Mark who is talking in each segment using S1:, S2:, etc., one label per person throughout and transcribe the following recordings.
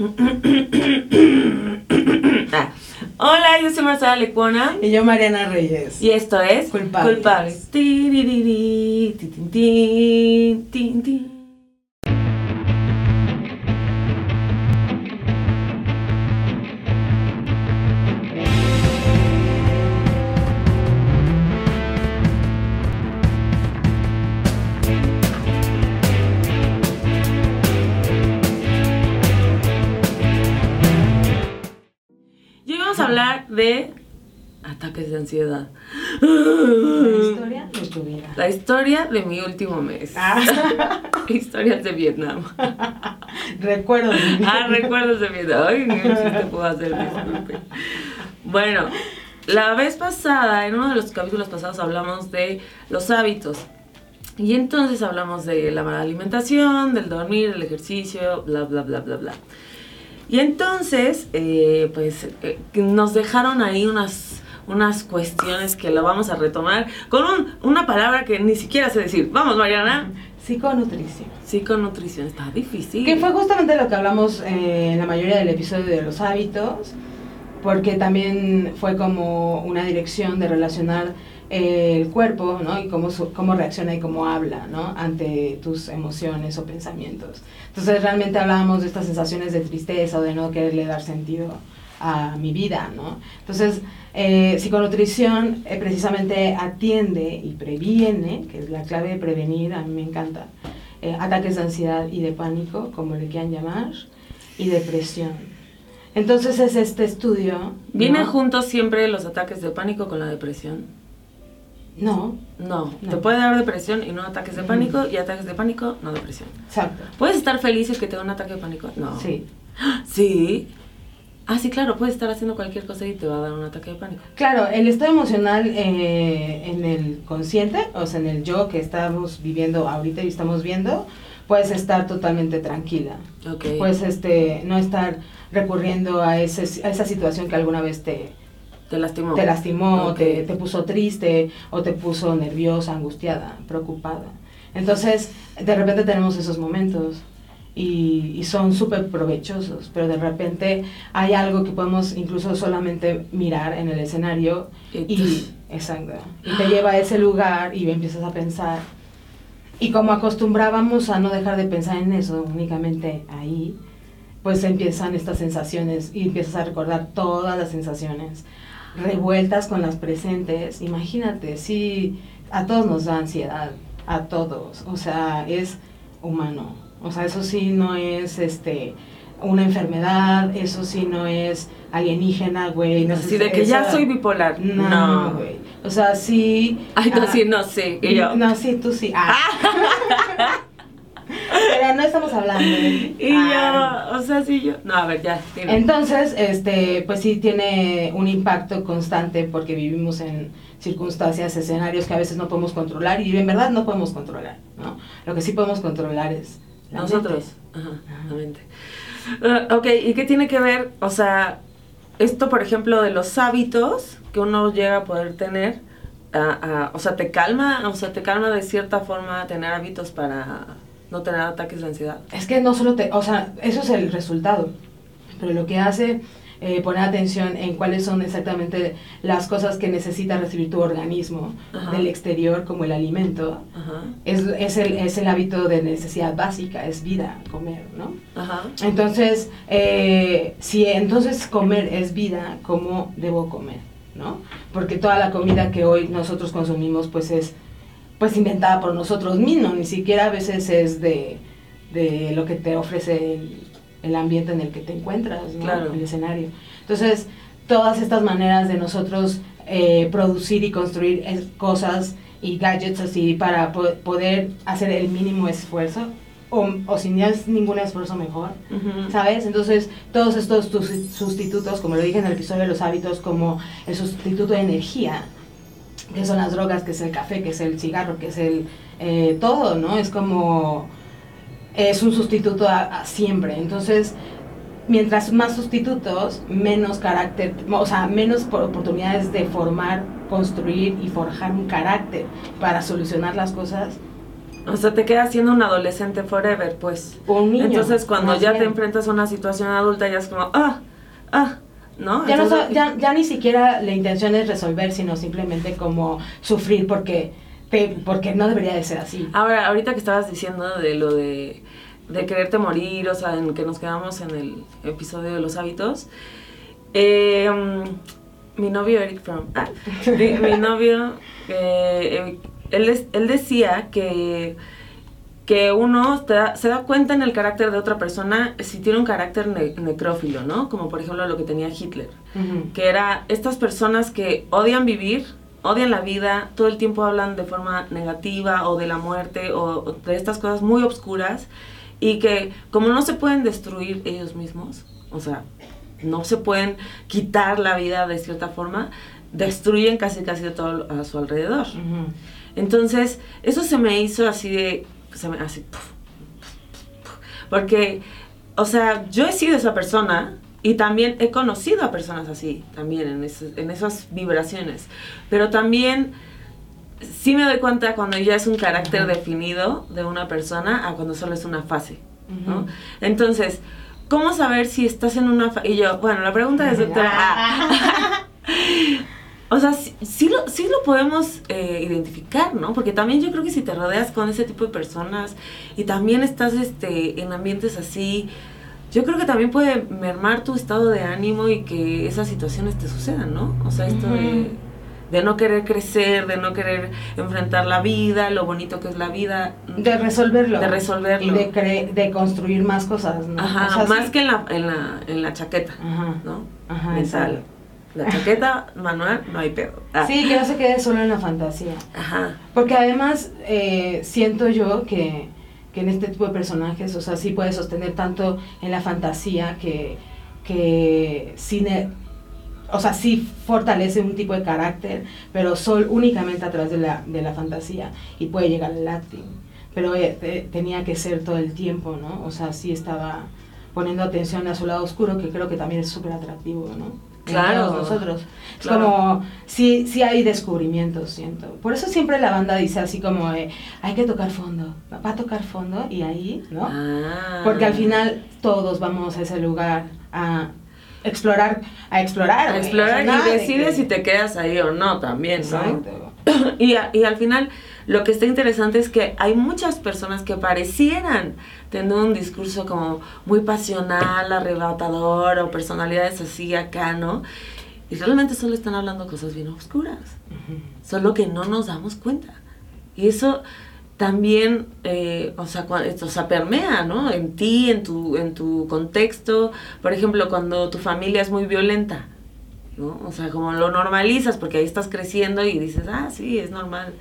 S1: Ah. Hola, yo soy Marcela Lecuona.
S2: Y yo, Mariana Reyes.
S1: Y esto es
S2: Culpables.
S1: Culpables. De ataques de ansiedad.
S2: La historia de tu vida.
S1: La historia de mi último mes.
S2: Ah,
S1: Historias de Vietnam.
S2: recuerdo. mi vida.
S1: Ah, recuerdos de Vietnam. Ay, ni un chiste puedo hacer, disculpe. Bueno, la vez pasada, en uno de los capítulos pasados, hablamos de los hábitos. Y entonces hablamos de la mala alimentación, del dormir, del ejercicio, bla, bla, bla, bla, bla. Y entonces, eh, pues, eh, nos dejaron ahí unas, unas cuestiones que lo vamos a retomar con un- una palabra que ni siquiera sé decir. Vamos, Mariana.
S2: Psiconutrición.
S1: Psiconutrición está difícil.
S2: Que fue justamente lo que hablamos eh, en la mayoría del episodio de los hábitos, porque también fue como una dirección de relacionar eh, el cuerpo, ¿no? Y cómo, cómo reacciona y cómo habla, ¿no? Ante tus emociones o pensamientos. Entonces realmente hablábamos de estas sensaciones de tristeza o de no quererle dar sentido a mi vida, ¿no? Entonces, eh, psiconutrición eh, precisamente atiende y previene, que es la clave de prevenir, a mí me encanta, eh, ataques de ansiedad y de pánico, como le quieran llamar, y depresión. Entonces es este estudio...
S1: ¿Vienen
S2: ¿no?
S1: juntos siempre los ataques de pánico con la depresión?
S2: No,
S1: No,
S2: No.
S1: te puede dar depresión y no ataques de pánico, y ataques de pánico, no depresión.
S2: exacto.
S1: ¿Puedes estar feliz y que te da un ataque de pánico? No.
S2: Sí.
S1: ¿Sí? Ah, sí, claro, puedes estar haciendo cualquier cosa y te va a dar un ataque de pánico.
S2: Claro, el estado emocional eh, en el consciente, o sea, en el yo que estamos viviendo ahorita y estamos viendo, puedes estar totalmente tranquila.
S1: Ok.
S2: Puedes este, no estar recurriendo a, ese, a esa situación que alguna vez te,
S1: te lastimó.
S2: te lastimó,
S1: Ok.
S2: te, te puso triste o te puso nerviosa, angustiada, preocupada. Entonces, de repente tenemos esos momentos y, y son súper provechosos, pero de repente hay algo que podemos incluso solamente mirar en el escenario
S1: y,
S2: exacto, y te lleva a ese lugar y empiezas a pensar. Y como acostumbrábamos a no dejar de pensar en eso, únicamente ahí, pues empiezan estas sensaciones y empiezas a recordar todas las sensaciones revueltas con las presentes. Imagínate, sí, a todos nos da ansiedad, a todos, o sea, es humano. O sea, eso sí no es este una enfermedad, eso sí no es alienígena, güey. No
S1: Así de que ya soy bipolar.
S2: No,
S1: No.
S2: güey. O sea, sí.
S1: Ay, no,
S2: ah,
S1: sí, no sé. Y yo.
S2: No, sí, tú sí. Ah. Pero no estamos hablando de
S1: Y
S2: Ah.
S1: yo, o sea, sí, yo. No, a ver, ya. dime.
S2: Entonces, este, pues sí tiene un impacto constante porque vivimos en circunstancias, escenarios que a veces no podemos controlar y en verdad no podemos controlar, ¿no? Lo que sí podemos controlar es la
S1: Nosotros.
S2: mente.
S1: Ajá, la mente. Ah, ok, ¿y qué tiene que ver? O sea, esto, por ejemplo, de los hábitos que uno llega a poder tener, ah, o sea, te calma, o sea, te calma de cierta forma tener hábitos para no tener ataques de ansiedad.
S2: Es que no solo te, o sea, eso es el resultado, pero lo que hace eh, poner atención en cuáles son exactamente las cosas que necesita recibir tu organismo
S1: Ajá.
S2: del exterior, como el alimento,
S1: Ajá,
S2: es, es, el, es el hábito de necesidad básica, es vida, comer, ¿no?
S1: ajá.
S2: Entonces, eh, si entonces comer es vida, ¿cómo debo comer? ¿No? Porque toda la comida que hoy nosotros consumimos pues es pues inventada por nosotros mismos, ni siquiera a veces es de, de lo que te ofrece el, el ambiente en el que te encuentras, ¿no?
S1: Claro.
S2: el escenario. Entonces, todas estas maneras de nosotros eh, producir y construir es- cosas y gadgets así para po- poder hacer el mínimo esfuerzo, o, o si no es ningún esfuerzo mejor. ¿sabes? Entonces, todos estos sustitutos, como lo dije en el episodio de los hábitos, como el sustituto de energía, que son las drogas, que es el café, que es el cigarro, que es el eh, todo, ¿no? Es como es un sustituto a, a siempre. Entonces, mientras más sustitutos, menos carácter, o sea, menos por- oportunidades de formar, construir y forjar un carácter para solucionar las cosas
S1: O sea, te quedas siendo un adolescente forever, pues.
S2: O un niño.
S1: Entonces, cuando ya te enfrentas a una situación adulta, ya es como, ah, ah, ¿no?
S2: Ya, no
S1: Entonces-
S2: ya, ya ni siquiera la intención es resolver, sino simplemente como sufrir porque, porque no debería de ser así.
S1: Ahora, ahorita que estabas diciendo de lo de, de quererte morir, o sea, en que nos quedamos en el episodio de los hábitos, eh, mm, mi novio Eric Fromm, ah, mi, mi novio, eh, él, él decía que, que uno da- se da cuenta en el carácter de otra persona si tiene un carácter ne- necrófilo, ¿no? Como por ejemplo lo que tenía Hitler que era estas personas que odian vivir, odian la vida, todo el tiempo hablan de forma negativa o de la muerte o, o de estas cosas muy obscuras y que como no se pueden destruir ellos mismos, o sea, no se pueden quitar la vida de cierta forma, destruyen casi casi todo a su alrededor. Entonces, eso se me hizo así de, se me, puf. porque, o sea, yo he sido esa persona y también he conocido a personas así, también en, ese- en esas vibraciones, pero también sí me doy cuenta cuando ya es un carácter definido de una persona a cuando solo es una fase, ¿no? Entonces, ¿cómo saber si estás en una fase? Y yo, bueno, la pregunta es, doctora, ah, o sea, sí, sí lo, sí lo podemos eh, identificar, ¿no? Porque también yo creo que si te rodeas con ese tipo de personas y también estás este, en ambientes así, yo creo que también puede mermar tu estado de ánimo y que esas situaciones te sucedan, ¿no? O sea, esto de, de no querer crecer, de no querer enfrentar la vida, lo bonito que es la vida.
S2: De resolverlo.
S1: De resolverlo.
S2: Y de, cre- de construir más cosas, ¿no?
S1: Ajá,
S2: O sea,
S1: más
S2: sí.
S1: que en la, en la, en la chaqueta,
S2: Ajá.
S1: ¿no?
S2: Ajá,
S1: Mental.
S2: exacto.
S1: La chaqueta manual, no hay pedo. Ah,
S2: Sí, que no se quede solo en la fantasía.
S1: Ajá.
S2: Porque además eh, siento yo que, que en este tipo de personajes, o sea, sí puede sostener tanto en la fantasía que, que cine, o sea, sí fortalece un tipo de carácter, pero sol únicamente a través de la, de la fantasía y puede llegar al acting. Pero eh, te- tenía que ser todo el tiempo, ¿no? O sea, sí estaba poniendo atención a su lado oscuro, que creo que también es súper atractivo, ¿no?
S1: Claro.
S2: todos nosotros. Es
S1: Claro.
S2: como, sí, sí hay descubrimientos, siento. Por eso siempre la banda dice así como, eh, hay que tocar fondo, va a tocar fondo y ahí, ¿no?
S1: Ah.
S2: Porque al final todos vamos a ese lugar a explorar, a explorar.
S1: A explorar y
S2: de
S1: decides
S2: que-
S1: si te quedas ahí o no también, ¿no?
S2: Exacto.
S1: Y, a- y al final lo que está interesante es que hay muchas personas que parecieran tener un discurso como muy pasional, arrebatador o personalidades así acá, ¿no? Y realmente solo están hablando cosas bien oscuras,
S2: Ujú.
S1: solo que no nos damos cuenta. Y eso también, eh, o, sea, o sea, permea, ¿no? En ti, en tu, en tu contexto. Por ejemplo, cuando tu familia es muy violenta, ¿no? O sea, como lo normalizas porque ahí estás creciendo y dices, ah, sí, es normal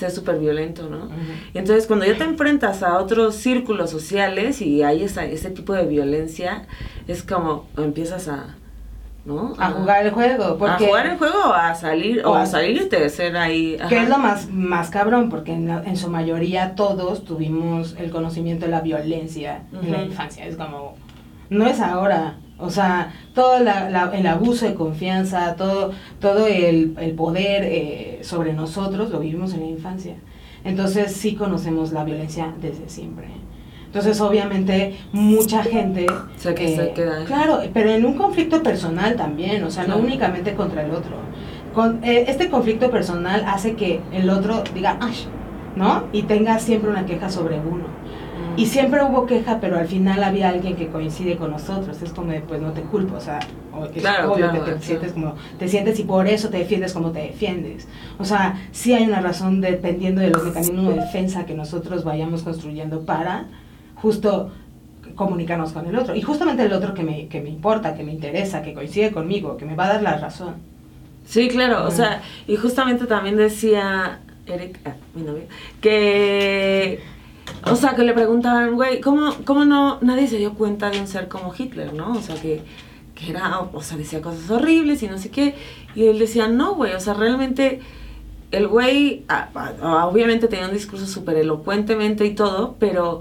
S1: ser súper violento, ¿no? Y entonces cuando ya te enfrentas a otros círculos sociales y hay esa, ese tipo de violencia, es como empiezas a, ¿no?
S2: A jugar el juego, porque...
S1: a jugar el juego o a salir, o
S2: O a-
S1: a salirte ser ahí.
S2: Que
S1: ajá.
S2: es lo más, más cabrón, porque en, la- en su mayoría todos tuvimos el conocimiento de la violencia en la infancia. Es como, no es ahora. O sea, todo la- la- el abuso de confianza, todo, todo el, el poder eh, sobre nosotros lo vivimos en la infancia. Entonces sí conocemos la violencia desde siempre. Entonces obviamente mucha gente... eh,
S1: Se que- se queda ahí.
S2: Claro, pero en un conflicto personal también, o sea, no únicamente contra el otro. Con, eh, este conflicto personal hace que el otro diga, ¡ay! ¿no? Y tenga siempre una queja sobre uno. Y siempre hubo queja, pero al final había alguien que coincide con nosotros. Es como de, pues no te culpo, o sea, es
S1: Claro,
S2: obvio
S1: claro,
S2: que te
S1: claro.
S2: sientes como te sientes y por eso te defiendes como te defiendes. O sea, sí hay una razón dependiendo de los mecanismos de defensa que nosotros vayamos construyendo para justo comunicarnos con el otro. Y justamente el otro que me, que me importa, que me interesa, que coincide conmigo, que me va a dar la razón.
S1: Sí, claro, o sea, y justamente también decía Eric, ah, mi novio, que, o sea, que le preguntaban, güey, ¿cómo, ¿cómo no nadie se dio cuenta de un ser como Hitler, no? O sea, que, que era, o sea, decía cosas horribles y no sé qué, y él decía, no, güey, o sea, realmente el güey, obviamente tenía un discurso súper elocuentemente y todo, pero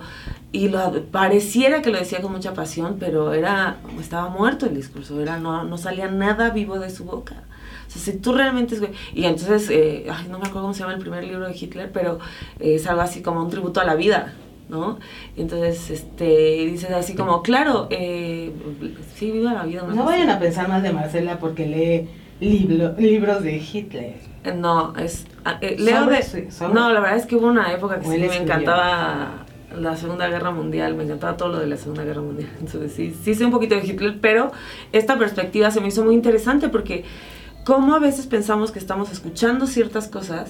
S1: y lo, pareciera que lo decía con mucha pasión, pero era, estaba muerto el discurso, era, no, no salía nada vivo de su boca. O sea, si tú realmente... Es, y entonces, eh, ay, no me acuerdo cómo se llama el primer libro de Hitler, pero es algo así como un tributo a la vida, ¿no? Entonces, este, dices así como, claro, eh, sí, viva la vida.
S2: No vayan a pensar más de Marcela porque lee libro, libros de Hitler.
S1: No, es... Ah, eh, leo de... No, la verdad es que hubo una época que sí me encantaba la Segunda Guerra Mundial, me encantaba todo lo de la Segunda Guerra Mundial. Entonces sí, sí sé un poquito de Hitler, pero esta perspectiva se me hizo muy interesante porque cómo a veces pensamos que estamos escuchando ciertas cosas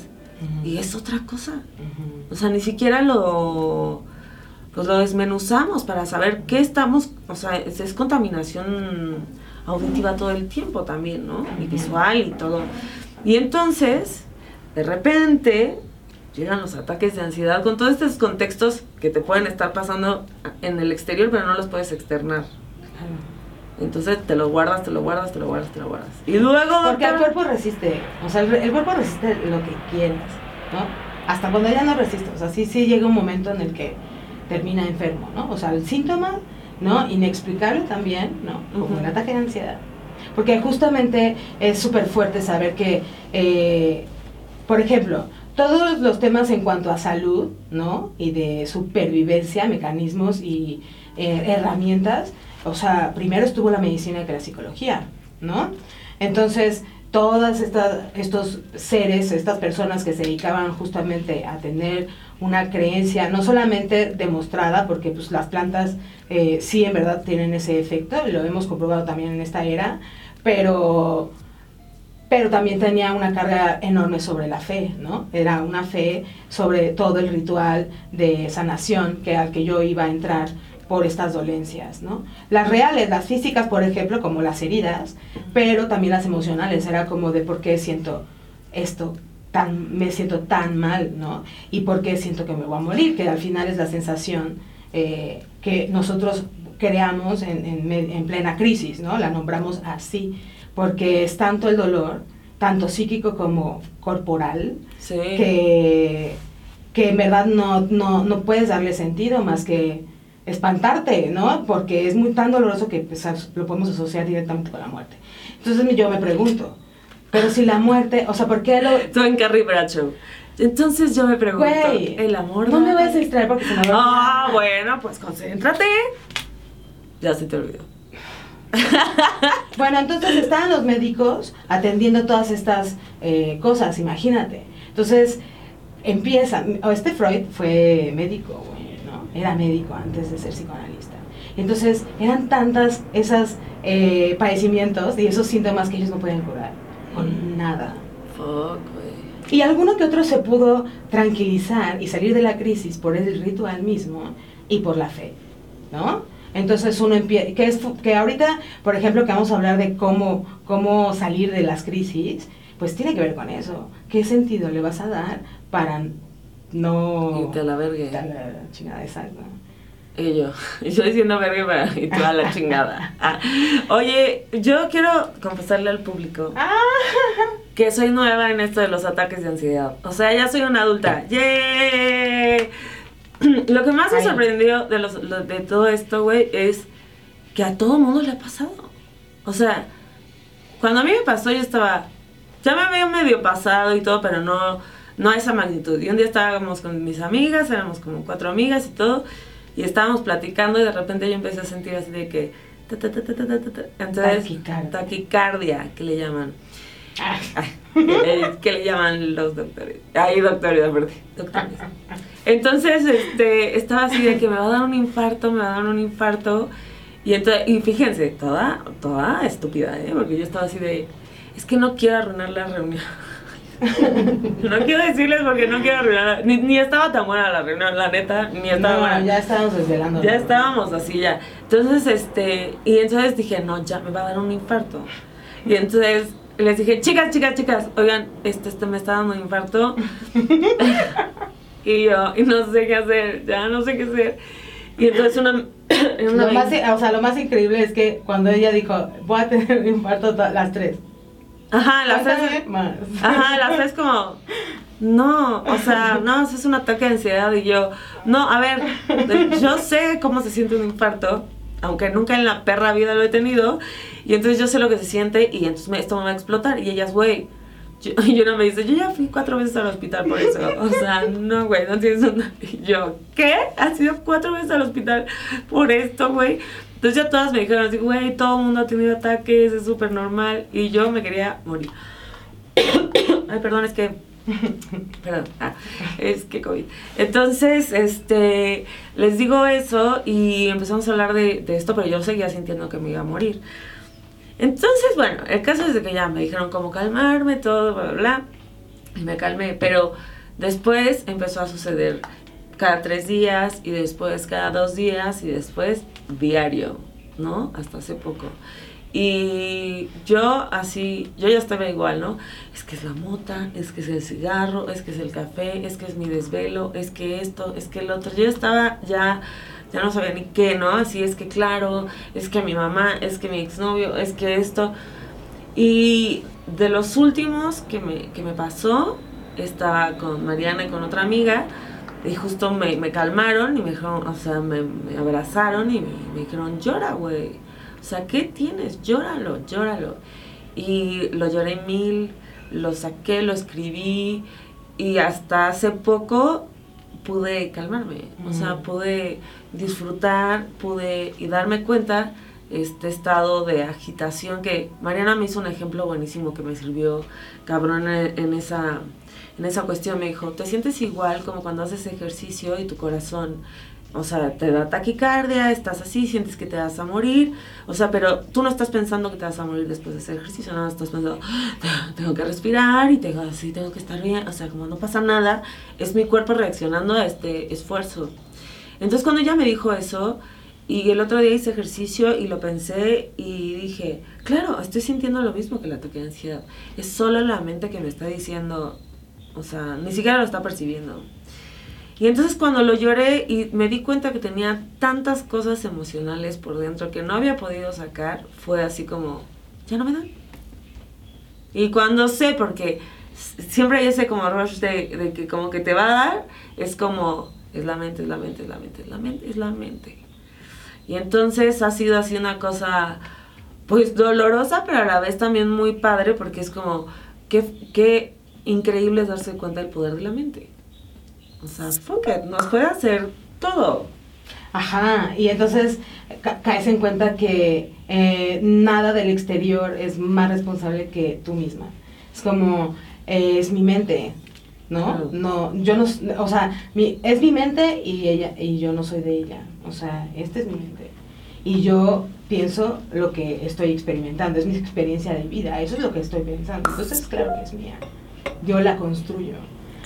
S1: y es otra cosa. O sea, ni siquiera lo pues lo desmenuzamos para saber qué estamos, o sea, es, contaminación auditiva todo el tiempo también, ¿no? Y visual y todo. Y entonces, de repente, llegan los ataques de ansiedad con todos estos contextos que te pueden estar pasando en el exterior, pero no los puedes externar. Entonces te lo guardas, te lo guardas, te lo guardas, te lo guardas. Y luego...
S2: Porque el cuerpo resiste, o sea, el, cuerpo resiste lo que quieras, ¿no? Hasta cuando ya no resiste, o sea, sí, sí llega un momento en el que termina enfermo, ¿no? O sea, el síntoma, ¿no? Inexplicable también, ¿no? Como un ataque de ansiedad. Porque justamente es súper fuerte saber que, eh, por ejemplo, todos los temas en cuanto a salud, ¿no? Y de supervivencia, mecanismos y eh, herramientas, o sea, primero estuvo la medicina que la psicología, ¿no? Entonces, todas estas, estos seres, estas personas que se dedicaban justamente a tener una creencia, no solamente demostrada, porque pues las plantas eh, sí en verdad tienen ese efecto, lo hemos comprobado también en esta era, pero pero también tenía una carga enorme sobre la fe, ¿no? Era una fe sobre todo el ritual de sanación que al que yo iba a entrar por estas dolencias, ¿no? Las reales, las físicas, por ejemplo, como las heridas, pero también las emocionales, era como de por qué siento esto tan, me siento tan mal, ¿no? Y por qué siento que me voy a morir, que al final es la sensación eh, que nosotros creamos en, en, en plena crisis, ¿no? La nombramos así porque es tanto el dolor, tanto psíquico como corporal, que, que en verdad no, no, no, puedes darle sentido más que espantarte, ¿no? Porque es muy tan doloroso que pues, lo podemos asociar directamente con la muerte. Entonces yo me pregunto, pero si la muerte, o sea, ¿por qué lo...?
S1: Tú en Carrie Bradshaw. Entonces yo me pregunto,
S2: el amor... No me vas a distraer porque se me va
S1: a... Ah, bueno, pues concéntrate. Ya se te olvidó.
S2: bueno, entonces estaban los médicos atendiendo todas estas eh, cosas, imagínate. Entonces empieza, este Freud fue médico, ¿no? Era médico antes de ser psicoanalista. Entonces eran tantas esas eh, padecimientos y esos síntomas que ellos no pueden curar con nada. y alguno que otro se pudo tranquilizar y salir de la crisis por el ritual mismo y por la fe, ¿no? Entonces uno empieza, que, es, que ahorita, por ejemplo, que vamos a hablar de cómo, cómo salir de las crisis, pues tiene que ver con eso. ¿Qué sentido le vas a dar para no...
S1: Y te la vergue.
S2: la chingada, exacto.
S1: Y yo, yo diciendo verga y tú a la chingada. Ah, oye, yo quiero confesarle al público ah. que soy nueva en esto de los ataques de ansiedad. O sea, ya soy una adulta. ¡Yay! lo que más me sorprendió de, los, de todo esto, güey, es que a todo mundo le ha pasado. O sea, cuando a mí me pasó, yo estaba. Ya me había medio pasado y todo, pero no, no a esa magnitud. Y un día estábamos con mis amigas, éramos como cuatro amigas y todo, y estábamos platicando, y de repente yo empecé a sentir así de que. Entonces, taquicardia. taquicardia, que le llaman. Que, le llaman los doctores. Ay, doctores, doctores. Entonces, este, estaba así de que me va a dar un infarto, me va a dar un infarto. Y, entonces, y fíjense, toda, toda estúpida, ¿eh? Porque yo estaba así de, es que no quiero arruinar la reunión. no quiero decirles porque no quiero arruinar. Ni, ni, estaba tan buena la reunión, la neta, ni estaba
S2: no,
S1: buena.
S2: Ya estábamos desvelando.
S1: Ya estábamos así ya. Entonces, este, y entonces dije, no, ya me va a dar un infarto. Y entonces les dije, chicas, chicas, chicas, oigan, este, este me está dando un infarto. y yo, y no sé qué hacer, ya no sé qué hacer. Y entonces una... una
S2: lo más, o sea, lo más increíble es que cuando ella dijo, voy a tener un infarto las tres.
S1: Ajá, las tres.
S2: más.
S1: Ajá, las tres como. No, o sea, no, eso es un ataque de ansiedad y yo, no, a ver, yo sé cómo se siente un infarto, aunque nunca en la perra vida lo he tenido, y entonces yo sé lo que se siente y entonces me- esto me va a explotar y ellas, güey, yo, y uno me dice, yo ya fui cuatro veces al hospital por eso, o sea, no, güey, no tienes una... Y yo, ¿qué? ¿Has ido cuatro veces al hospital por esto, güey? Entonces ya todas me dijeron así, güey, todo el mundo ha tenido ataques, es súper normal, y yo me quería morir. Ay, perdón, es que Perdón, ah, es que COVID. Entonces, este, les digo eso y empezamos a hablar de, de esto, pero yo seguía sintiendo que me iba a morir. Entonces, bueno, el caso es de que ya me dijeron cómo calmarme, todo, bla, bla, bla, y me calmé, pero después empezó a suceder cada tres días y después cada dos días y después diario, ¿no? Hasta hace poco. Y yo así, yo ya estaba igual, ¿no? Es que es la mota, es que es el cigarro, es que es el café, es que es mi desvelo, es que esto, es que el otro. Yo estaba ya, ya no sabía ni qué, ¿no? Así es que claro, es que mi mamá, es que mi exnovio, es que esto. Y de los últimos que me, que me pasó, estaba con Mariana y con otra amiga, y justo me, me calmaron y me dijeron, o sea, me, me abrazaron y me, me dijeron, llora, güey. O sea, ¿qué tienes? Llóralo, llóralo. Y lo lloré mil, lo saqué, lo escribí y hasta hace poco pude calmarme. O sea, pude disfrutar, pude y darme cuenta este estado de agitación que Mariana me hizo un ejemplo buenísimo que me sirvió cabrón en esa en esa cuestión me dijo, "¿Te sientes igual como cuando haces ejercicio y tu corazón o sea, te da taquicardia, estás así, sientes que te vas a morir, o sea, pero tú no estás pensando que te vas a morir después de hacer ejercicio, nada, estás pensando, "Ah, tengo que respirar y tengo así, tengo que estar bien, o sea, como no pasa nada, es mi cuerpo reaccionando a este esfuerzo. Entonces cuando ella me dijo eso, y el otro día hice ejercicio y lo pensé y dije, claro, estoy sintiendo lo mismo que el ataque de ansiedad. Es solo la mente que me está diciendo, o sea, ni siquiera lo está percibiendo. Y entonces cuando lo lloré y me di cuenta que tenía tantas cosas emocionales por dentro que no había podido sacar, fue así como, ya no me dan. Y cuando sé, porque siempre hay ese como rush de, de que como que te va a dar, es como, es la mente, es la mente, es la mente, es la mente, es la mente. Y entonces ha sido así una cosa, pues dolorosa, pero a la vez también muy padre, porque es como, qué, qué increíble es darse cuenta del poder de la mente. O sea, fuck it, nos puede hacer todo.
S2: Ajá, y entonces ca- caes en cuenta que eh, nada del exterior es más responsable que tú misma. Es como, eh, es mi mente, ¿no?
S1: Claro.
S2: No, yo no, o sea, mi, es mi mente y ella, y yo no soy de ella. O sea, esta es mi mente. Y yo pienso lo que estoy experimentando, es mi experiencia de vida, eso es lo que estoy pensando. Entonces, claro que es mía. Yo la construyo.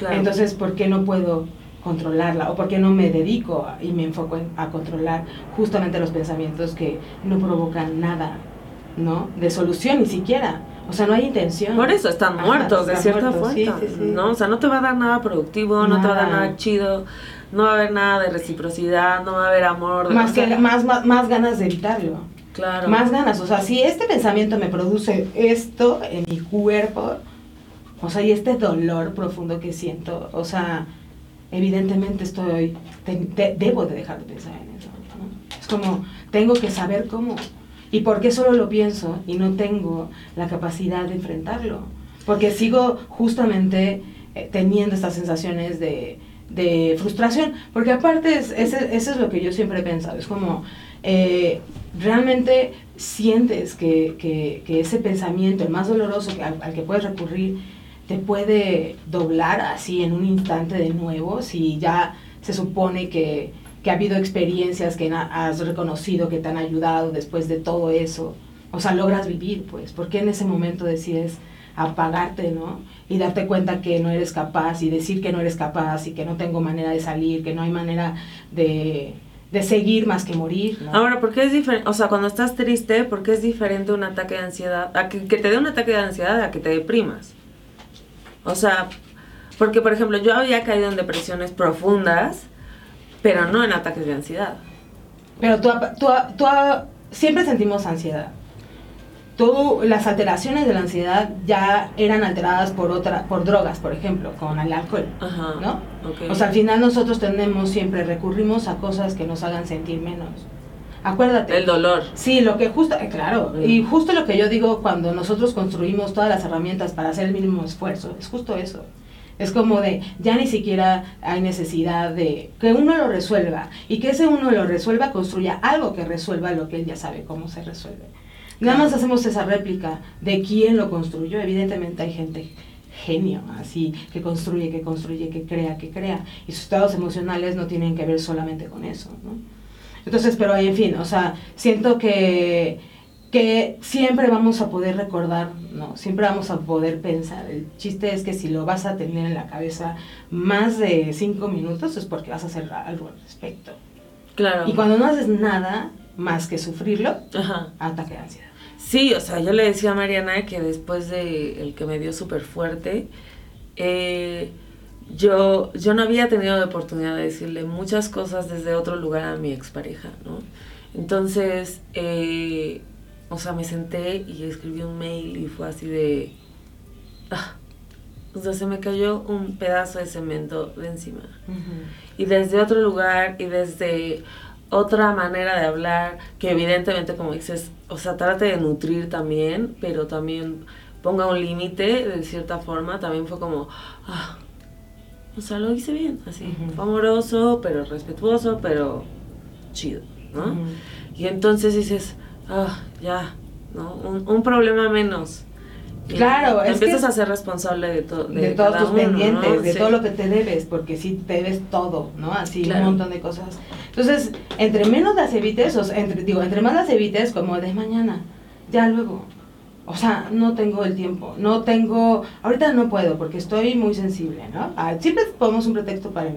S1: Claro.
S2: Entonces, ¿por qué no puedo controlarla? ¿O por qué no me dedico a- y me enfoco en- a controlar justamente los pensamientos que no provocan nada, ¿no? De solución ni siquiera. O sea, no hay intención.
S1: Por eso están
S2: Ajá,
S1: muertos, de
S2: están
S1: cierta
S2: sí,
S1: forma.
S2: sí, sí.
S1: ¿no? O sea, no te va a dar nada productivo, no te va a dar
S2: Nada.
S1: nada chido, no va a haber nada de reciprocidad, no va a haber amor.
S2: Más,
S1: o sea,
S2: que, más, más, más ganas de evitarlo.
S1: Claro.
S2: Más ganas. O sea, si este pensamiento me produce esto en mi cuerpo, o sea, y este dolor profundo que siento, o sea, evidentemente estoy, te- te- debo de dejar de pensar en eso. ¿no? Es como, tengo que saber cómo. ¿Y por qué solo lo pienso y no tengo la capacidad de enfrentarlo? Porque sigo justamente eh, teniendo estas sensaciones de, de frustración. Porque aparte, es, ese- eso es lo que yo siempre he pensado. Es como, eh, realmente sientes que, que- que ese pensamiento, el más doloroso que- al, al que puedes recurrir, te puede doblar así en un instante de nuevo, si ya se supone que, que ha habido experiencias que has reconocido que te han ayudado después de todo eso. O sea, logras vivir, pues. ¿Por qué en ese momento decides apagarte, no? Y darte cuenta que no eres capaz y decir que no eres capaz y que no tengo manera de salir, que no hay manera de, de seguir más que morir, ¿no?
S1: Ahora, ¿por qué es diferente? O sea, cuando estás triste, ¿por qué es diferente un ataque de ansiedad? A que te dé un ataque de ansiedad a que te deprimas. O sea, porque por ejemplo, yo había caído en depresiones profundas, pero no en ataques de ansiedad.
S2: Pero tú, tú, tú siempre sentimos ansiedad. todo, las alteraciones de la ansiedad ya eran alteradas por otra, por drogas, por ejemplo, con el alcohol,
S1: Ajá.
S2: ¿no?
S1: ok.
S2: O sea, al final nosotros tenemos siempre, recurrimos a cosas que nos hagan sentir menos. Acuérdate.
S1: El dolor.
S2: Sí, lo que justo, eh, claro,
S1: Mm.
S2: y justo lo que yo digo cuando nosotros construimos todas las herramientas para hacer el mínimo esfuerzo, es justo eso. Es como de, ya ni siquiera hay necesidad de que uno lo resuelva y que ese uno lo resuelva, construya algo que resuelva lo que él ya sabe cómo se resuelve. Nada más hacemos esa réplica de quién lo construyó. Evidentemente hay gente genio, así, que construye, que construye, que crea, que crea. Y sus estados emocionales no tienen que ver solamente con eso, ¿no? Entonces, pero en fin, o sea, siento que, que siempre vamos a poder recordar, ¿no? Siempre vamos a poder pensar. El chiste es que si lo vas a tener en la cabeza más de cinco minutos es porque vas a hacer algo al respecto.
S1: Claro.
S2: Y cuando no haces nada más que sufrirlo,
S1: Ajá.
S2: ataque de ansiedad.
S1: Sí, o sea, yo le decía a Mariana que después de el que me dio súper fuerte, eh, yo, yo no había tenido la oportunidad de decirle muchas cosas desde otro lugar a mi expareja, ¿no? Entonces, eh, o sea, me senté y escribí un mail y fue así de... ah, o sea, se me cayó un pedazo de cemento de encima y desde otro lugar y desde otra manera de hablar que evidentemente como dices o sea trate de nutrir también pero también ponga un límite de cierta forma también fue como ah, o sea lo hice bien así
S2: Ujú.
S1: fue amoroso pero respetuoso pero chido no
S2: Ujú.
S1: y entonces dices ah ya no un, un problema menos Y
S2: Claro,
S1: te
S2: es que
S1: empiezas
S2: es-
S1: a ser responsable de, todo
S2: de, todos
S1: cada
S2: tus
S1: uno,
S2: pendientes,
S1: ¿no?
S2: de
S1: Sí.
S2: todo lo que te debes, porque sí te debes todo, ¿no? Así
S1: Claro.
S2: un montón de cosas. Entonces, entre menos las evites, o sea, entre, digo, entre más las evites, como de mañana, ya luego. O sea, no tengo el tiempo, no tengo, ahorita no puedo porque estoy muy sensible, ¿no? Ah, siempre ponemos un pretexto para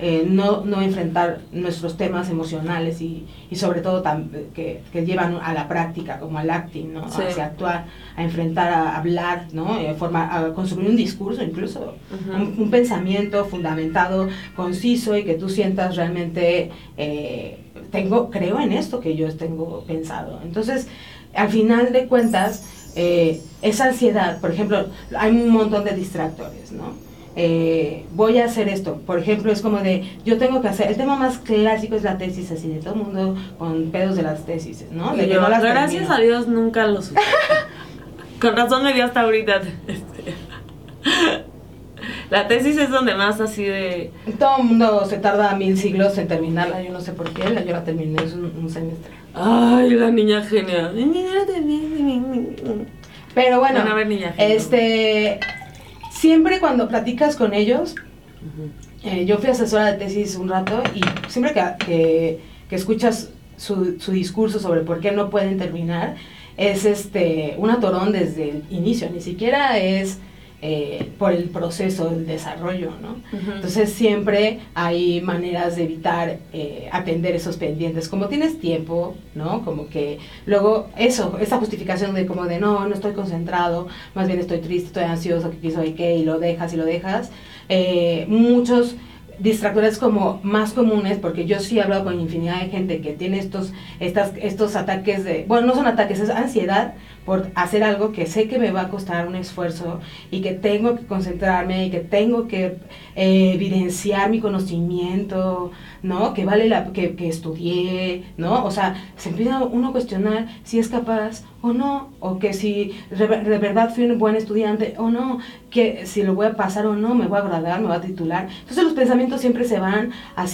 S2: eh, no, no enfrentar nuestros temas emocionales y, y sobre todo tam- que, que llevan a la práctica, como al acting, ¿no?
S1: Sí.
S2: Hacia actuar, a enfrentar, a hablar, ¿no? Eh, forma- a construir un discurso incluso, un pensamiento fundamentado, conciso y que tú sientas realmente, eh, tengo, creo en esto que yo tengo pensado. Entonces, al final de cuentas, eh, esa ansiedad, por ejemplo, hay un montón de distractores, ¿no? Eh, voy a hacer esto, por ejemplo, es como de, yo tengo que hacer, el tema más clásico es la tesis, así de todo el mundo con pedos de las tesis, ¿no? De que no las
S1: gracias
S2: termino.
S1: a Dios nunca lo supe. Con razón me dio hasta ahorita. este. La tesis es donde más así de...
S2: Todo el mundo se tarda mil siglos en terminarla, yo no sé por qué, yo la terminé en un, un semestre.
S1: Ay, la niña genia.
S2: Pero bueno,
S1: Van a ver niña
S2: este, siempre cuando platicas con ellos, eh, yo fui asesora de tesis un rato y siempre que, que, que escuchas su, su discurso sobre por qué no pueden terminar, es este, un atorón desde el inicio, ni siquiera es eh, por el proceso del desarrollo, ¿no?
S1: Ujú.
S2: Entonces siempre hay maneras de evitar eh, atender esos pendientes. Como tienes tiempo, ¿no? Como que luego eso, esa justificación de como de no, no estoy concentrado, más bien estoy triste, estoy ansioso, que quiso y qué, y lo dejas y lo dejas. Eh, muchos distractores como más comunes, porque yo sí he hablado con infinidad de gente que tiene estos, estas, estos ataques de, bueno, no son ataques, es ansiedad por hacer algo que sé que me va a costar un esfuerzo y que tengo que concentrarme y que tengo que eh, evidenciar mi conocimiento, ¿no? Que vale la, que, que estudié, ¿no? O sea, se empieza uno a cuestionar si es capaz o no, o que si de verdad fui un buen estudiante o no, que si lo voy a pasar o no, me voy a graduar, me voy a titular. Entonces los pensamientos siempre se van a,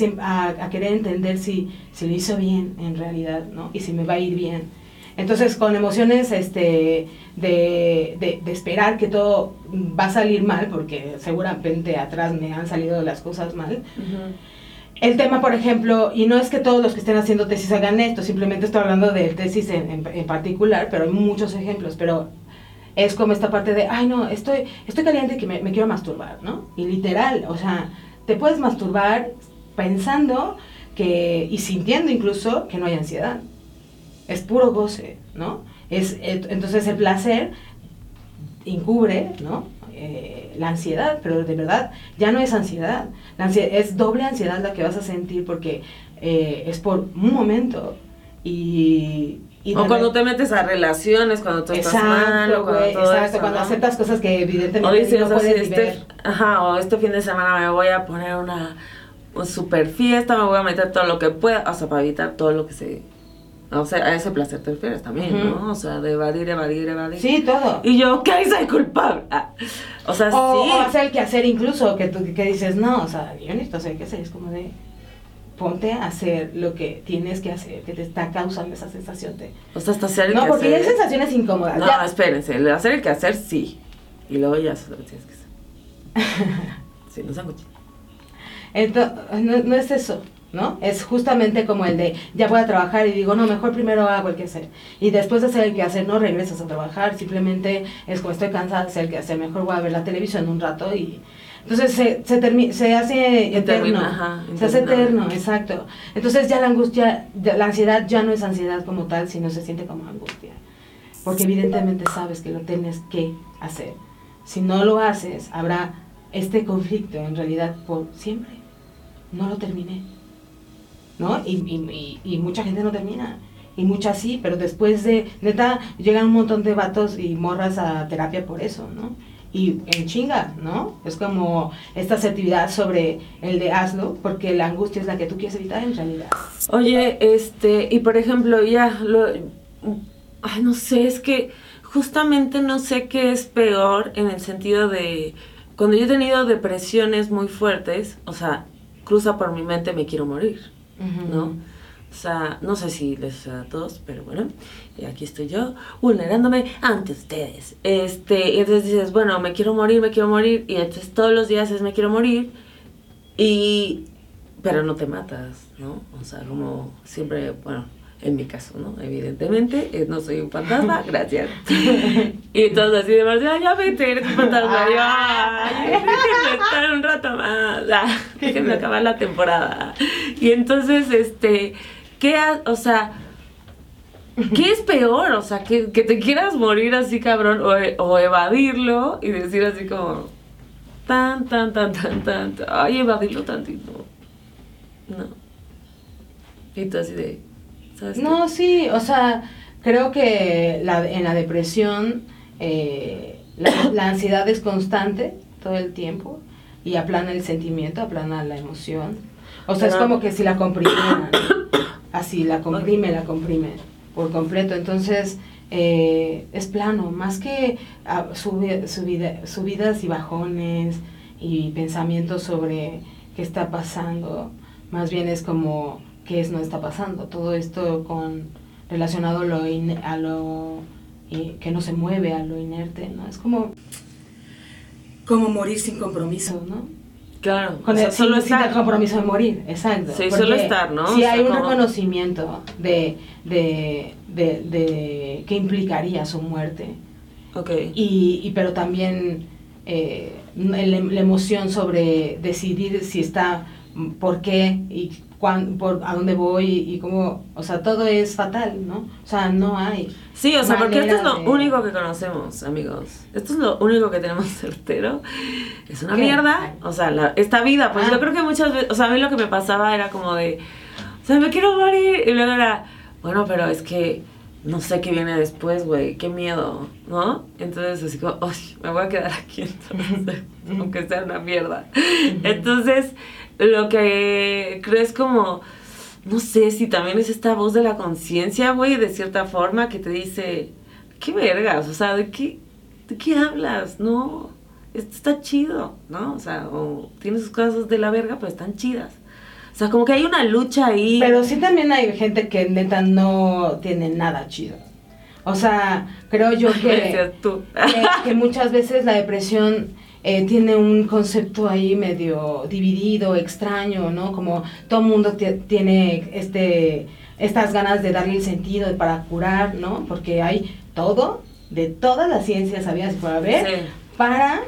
S2: a querer entender si, si lo hizo bien en realidad, ¿no? Y si me va a ir bien. Entonces, con emociones este, de, de, de esperar que todo va a salir mal, porque seguramente atrás me han salido las cosas mal, el tema, por ejemplo, y no es que todos los que estén haciendo tesis hagan esto, simplemente estoy hablando de tesis en, en- en particular, pero hay muchos ejemplos, pero es como esta parte de, ay no, estoy, estoy caliente que me, me quiero masturbar, ¿no? Y literal, o sea, te puedes masturbar pensando que, y sintiendo incluso que no hay ansiedad. Es puro goce, ¿no? Es, et- entonces el placer encubre, ¿no? Eh, la ansiedad, pero de verdad ya no es ansiedad. La ansiedad es doble ansiedad la que vas a sentir porque eh, es por un momento y, Y
S1: o cuando te metes a relaciones, cuando tú estás mal,
S2: Exacto,
S1: o cuando
S2: güey,
S1: todo
S2: exacto,
S1: eso,
S2: cuando
S1: ¿no?
S2: aceptas cosas que
S1: O
S2: evidentemente
S1: dices,
S2: no
S1: así,
S2: puedes ni
S1: este, ajá, o este fin de semana me voy a poner una, una super fiesta, me voy a meter todo lo que pueda, o sea, para evitar todo lo que se... O sea, a ese placer te refieres también,
S2: Ujú.
S1: ¿no? O sea, de evadir, evadir, evadir.
S2: Sí, todo.
S1: Y yo, ¿qué hice de culpable? Ah, o sea,
S2: O,
S1: sí.
S2: o hacer el quehacer incluso, que tú que dices, no, o sea, yo necesito hacer el quehacer, es como de, ponte a hacer lo que tienes que hacer, que te está causando esa sensación de...
S1: O sea, hasta hacer el
S2: No,
S1: que
S2: porque hay sensaciones incómodas.
S1: No,
S2: ya.
S1: espérense, el hacer el que hacer, sí. Y luego ya eso lo que tienes que hacer. Sí, no cochinos.
S2: Entonces, no, no es eso, ¿no? Es justamente como el de, ya voy a trabajar y digo, no, mejor primero hago el quehacer. Y después de hacer el quehacer no regresas a trabajar, simplemente es como estoy cansada de hacer el quehacer, mejor voy a ver la televisión un rato y... Entonces se, se, se hace eterno,
S1: ajá,
S2: se hace eterno, exacto. Entonces ya la angustia, la ansiedad ya no es ansiedad como tal, sino se siente como angustia. Porque evidentemente sabes que lo tienes que hacer. Si no lo haces, habrá este conflicto en realidad por siempre. No lo terminé. ¿No? Y, y, y, mucha gente no termina. Y muchas sí, pero después de, neta, llegan un montón de vatos y morras a terapia por eso, ¿no? Y en chinga, ¿no? Es como esta asertividad sobre el de hazlo, porque la angustia es la que tú quieres evitar en realidad.
S1: Oye, este, y por ejemplo, ya lo. Ay, no sé, es que justamente no sé qué es peor en el sentido de. Cuando yo he tenido depresiones muy fuertes, o sea, cruza por mi mente me quiero morir, ¿no? O sea, no sé si les a todos, pero bueno, aquí estoy yo, vulnerándome ante ustedes. Este, y entonces dices, bueno, me quiero morir, me quiero morir, y entonces todos los días es me quiero morir, y pero no te matas, ¿no? O sea, como siempre, bueno, en mi caso, ¿no? Evidentemente, eh, no soy un fantasma, gracias. Y todos así de Marcela, ya vete, eres un fantasma. Yo, ay, déjenme estar un rato más, ah, déjenme acabar la temporada. Y entonces, este, ¿qué, ha- o sea, ¿qué es peor? O sea, que, que te quieras morir así, cabrón, o, o evadirlo y decir así como, tan, tan, tan, tan, tan, tan, ay, evadirlo tantito. No. Y tú así de, ¿sabes? qué?
S2: No, sí, o sea, creo que la, en la depresión eh, la, la ansiedad es constante todo el tiempo y aplana el sentimiento, aplana la emoción. O sea, es como que si la comprimieran, así, la comprime, la comprime por completo. Entonces, eh, es plano, más que ah, subi- subida- subidas y bajones y pensamientos sobre qué está pasando, más bien es como qué es no está pasando. Todo esto con relacionado a lo, in- a lo eh, que no se mueve, a lo inerte, ¿no? Es como como morir sin compromiso, ¿no?
S1: Claro,
S2: Con
S1: o sea,
S2: el,
S1: solo
S2: sin, sin
S1: estar.
S2: el compromiso de morir, exacto.
S1: Sí, solo estar, ¿no?
S2: Si
S1: O sea,
S2: hay un
S1: como-
S2: reconocimiento de, de, de, de qué implicaría su muerte,
S1: Ok.
S2: y, y pero también eh, la emoción sobre decidir si está, por qué y cuán, por, a dónde voy y cómo, o sea, todo es fatal, ¿no? O sea, no hay.
S1: Sí, o sea, porque esto es lo
S2: de-
S1: único que conocemos, amigos. Esto es lo único que tenemos certero. Es una
S2: ¿Qué?
S1: mierda. O sea, la- esta vida, pues
S2: Ah.
S1: yo creo que muchas veces, o sea, a mí lo que me pasaba era como de, o sea, me quiero morir. Y luego era, bueno, pero es que no sé qué viene después, güey, qué miedo, ¿no? Entonces, así como, "Uy, me voy a quedar aquí entonces, aunque sea una mierda. Entonces, lo que creo es como, no sé si también es esta voz de la conciencia, güey, de cierta forma, que te dice, qué vergas, o sea, ¿de qué, de qué hablas? No, esto está chido, ¿no? O sea, o tiene sus cosas de la verga, pero están chidas. O sea, como que hay una lucha ahí.
S2: Pero sí también hay gente que neta no tiene nada chido. O sea, creo yo que, que muchas veces la depresión eh, tiene un concepto ahí medio dividido, extraño, ¿no? Como todo el mundo ti- tiene este, estas ganas de darle el sentido para curar, ¿no? Porque hay todo, de todas las ciencias habidas y por haber,
S1: Sí.
S2: para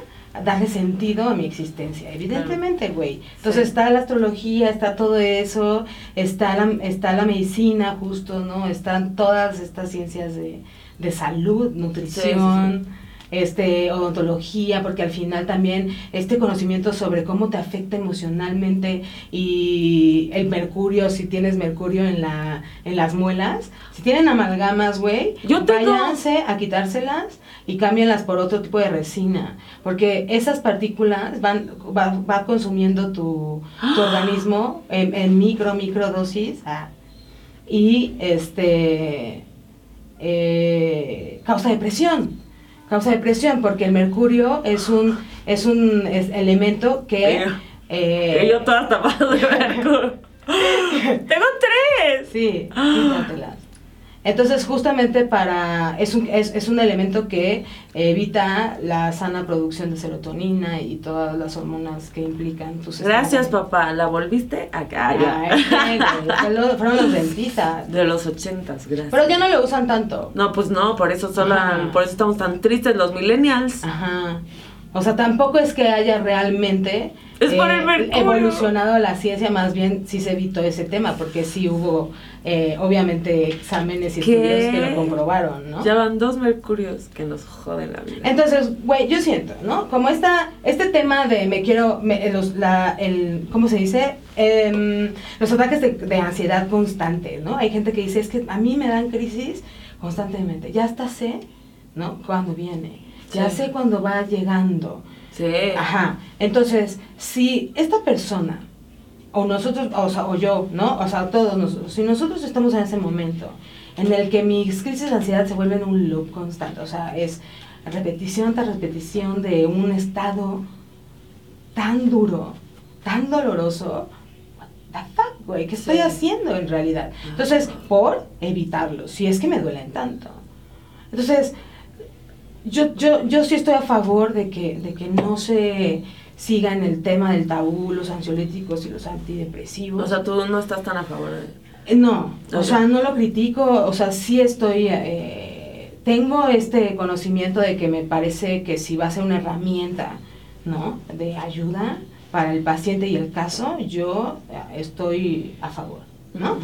S2: darle sentido a mi existencia, evidentemente, güey. Entonces
S1: Sí.
S2: está la astrología, está todo eso, está la, está la medicina justo, ¿no? Están todas estas ciencias de, de salud, nutrición, este, odontología, porque al final también este conocimiento sobre cómo te afecta emocionalmente y el mercurio, si tienes mercurio en, la, en las muelas, si tienen amalgamas, güey, váyanse a quitárselas y cámbienlas por otro tipo de resina, porque esas partículas van va, va consumiendo tu, tu organismo en, en, micro, micro dosis ah, y este eh, causa depresión causa depresión porque el mercurio es un es un elemento que
S1: eh, yo toda tapada de mercurio. Tengo tres.
S2: Sí quítatelas entonces, justamente para. Es un, es, es un elemento que evita la sana producción de serotonina y todas las hormonas que implican tus
S1: Gracias, papá. ¿La volviste acá?
S2: Ya. fueron los dentistas.
S1: De los ochentas, gracias.
S2: Pero ya no lo usan tanto.
S1: No, pues no, por eso solo, por eso estamos tan tristes los millennials.
S2: Ajá. O sea, tampoco es que haya realmente
S1: es por el eh,
S2: evolucionado la ciencia, más bien sí se evitó ese tema, porque sí hubo, eh, obviamente, exámenes y estudios que lo comprobaron, ¿no?
S1: Ya van dos mercurios que nos joden la vida.
S2: Entonces, güey, yo siento, ¿no? Como esta, este tema de me quiero, me, los, la, el, ¿cómo se dice? Em, los ataques de, de ansiedad constantes, ¿no? Hay gente que dice, es que a mí me dan crisis constantemente, ya hasta sé, ¿no? Cuando viene, ya sé cuando va llegando
S1: Sí.
S2: Ajá. Entonces, si esta persona, o nosotros, o, sea, o yo, ¿no? O sea, todos nosotros, si nosotros estamos en ese momento en el que mis crisis de ansiedad se vuelven un loop constante, o sea, es repetición tras repetición de un estado tan duro, tan doloroso, what the fuck, güey, ¿qué estoy haciendo en realidad? Entonces, por evitarlo, si es que me duelen tanto. Entonces, yo, yo, yo sí estoy a favor de que, de que no se siga en el tema del tabú, los ansiolíticos y los antidepresivos.
S1: O sea, tú no estás tan a favor de...
S2: Eh, no, o sea, no lo critico, o sea, sí estoy... Eh, tengo este conocimiento de que me parece que si va a ser una herramienta, ¿no? De ayuda para el paciente y el caso, yo eh, estoy a favor, ¿no?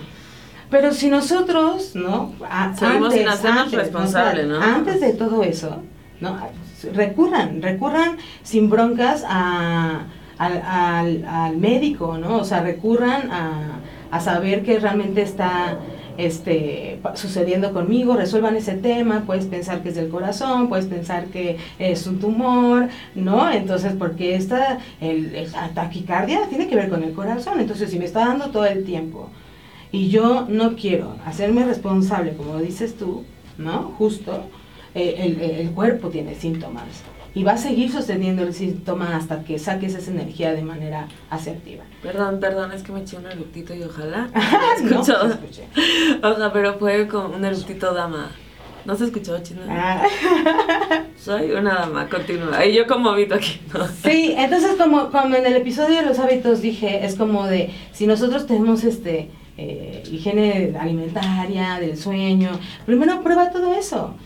S2: Pero si nosotros, ¿no?
S1: Seguimos antes, sin hacernos responsables, ¿no?
S2: Antes de todo eso, ¿no? Recurran, recurran sin broncas a, al, al, médico, ¿no? O sea, recurran a, a saber qué realmente está este, sucediendo conmigo, resuelvan ese tema, puedes pensar que es del corazón, puedes pensar que es un tumor, ¿no? Entonces, porque esta, el, taquicardia tiene que ver con el corazón, entonces si me está dando todo el tiempo y yo no quiero hacerme responsable, como dices tú, ¿no? Justo, el, el, cuerpo tiene síntomas y va a seguir sosteniendo el síntoma hasta que saques esa energía de manera asertiva.
S1: Perdón, perdón, es que me eché un eructito y ojalá. no, se O sea, pero fue con un eructito dama. ¿No se escuchó, China? Ah. Soy una dama, continúa. Y yo como habito aquí, ¿no?
S2: Sí, entonces como, como en el episodio de los hábitos dije, es como de, si nosotros tenemos este eh, higiene alimentaria, del sueño, primero prueba todo eso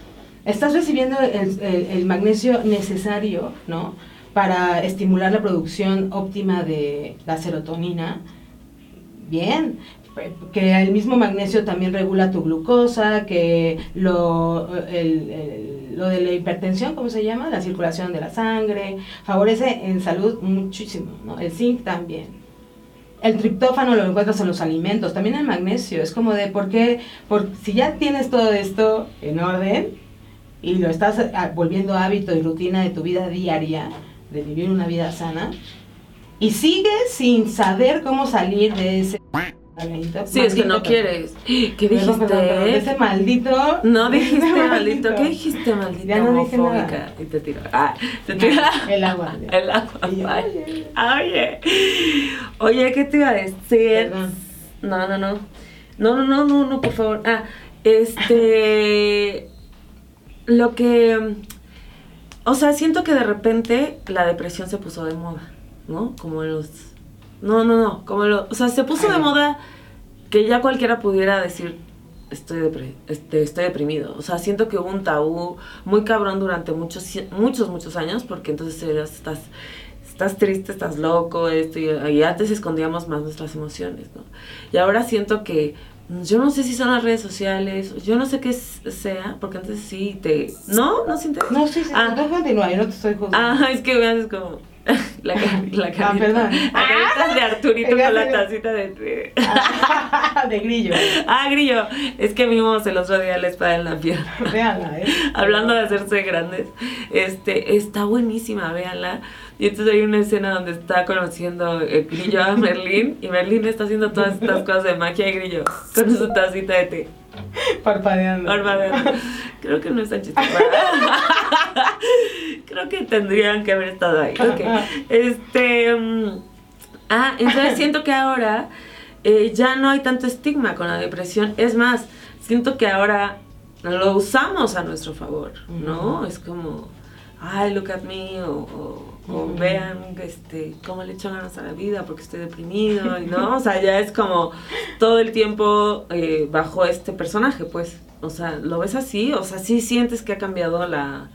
S2: estás recibiendo el, magnesio necesario, ¿no? Para estimular la producción óptima de la serotonina. Bien, que el mismo magnesio también regula tu glucosa, que lo, lo de la hipertensión, ¿cómo se llama? La circulación de la sangre, favorece en salud muchísimo, ¿no? El zinc también. El triptófano lo encuentras en los alimentos, también el magnesio, es como de, ¿por qué? Por, si ya tienes todo esto en orden, y lo estás ah, volviendo hábito y rutina de tu vida diaria, de vivir una vida sana, y sigues sin saber cómo salir de ese...
S1: Sí, es que no quieres. ¿Qué dijiste?
S2: ese maldito.
S1: No dijiste maldito. ¿Qué dijiste maldito?
S2: Ya no dije nada.
S1: Y te tiro. Ah, te tiro.
S2: El agua.
S1: El agua. oye. oye. Oye, ¿qué te iba a decir? No, no, no. No, no, no, no, no, por favor. Ah, este. Lo que... O sea, siento que de repente la depresión se puso de moda, ¿no? Como los... No, no, no, como lo... O sea, se puso de moda que ya cualquiera pudiera decir, estoy, depre este, estoy deprimido. O sea, siento que hubo un tabú muy cabrón durante muchos, muchos, muchos años, porque entonces estás, estás triste, estás loco, esto, y, y, antes escondíamos más nuestras emociones, ¿no? Y ahora siento que yo no sé si son las redes sociales, yo no sé qué sea, porque antes sí te... ¿No? ¿No sientes?
S2: No, sí, sí,
S1: Ah.
S2: tú continúa, yo no te estoy juzgando.
S1: Ah, es que me haces como... La, ca- la carita,
S2: Ah, perdón.
S1: La carita de Arturito
S2: Ah,
S1: con la tacita de
S2: de grillo.
S1: Ah, Grillo, es que vimos el otro día la espada en la pierna.
S2: Véanla, ¿eh?
S1: Hablando de hacerse grandes, este, está buenísima, véanla. Y entonces hay una escena donde está conociendo el Grillo a Merlín y Merlín está haciendo todas estas cosas de magia y Grillo con su tacita de té.
S2: Parpadeando.
S1: Parpadeando. Creo que no es tan chistoso. Creo que tendrían que haber estado ahí. Ok. Este. mm, ah, entonces siento que ahora eh, ya no hay tanto estigma con la depresión. Es más, siento que ahora lo usamos a nuestro favor, ¿no? Es como, ay, look at me, o, o- o vean este, cómo le echo ganas a la vida porque estoy deprimido, y ¿no? O sea, ya es como todo el tiempo eh, bajo este personaje, pues. O sea, ¿lo ves así? O sea, ¿sí sientes que ha cambiado la,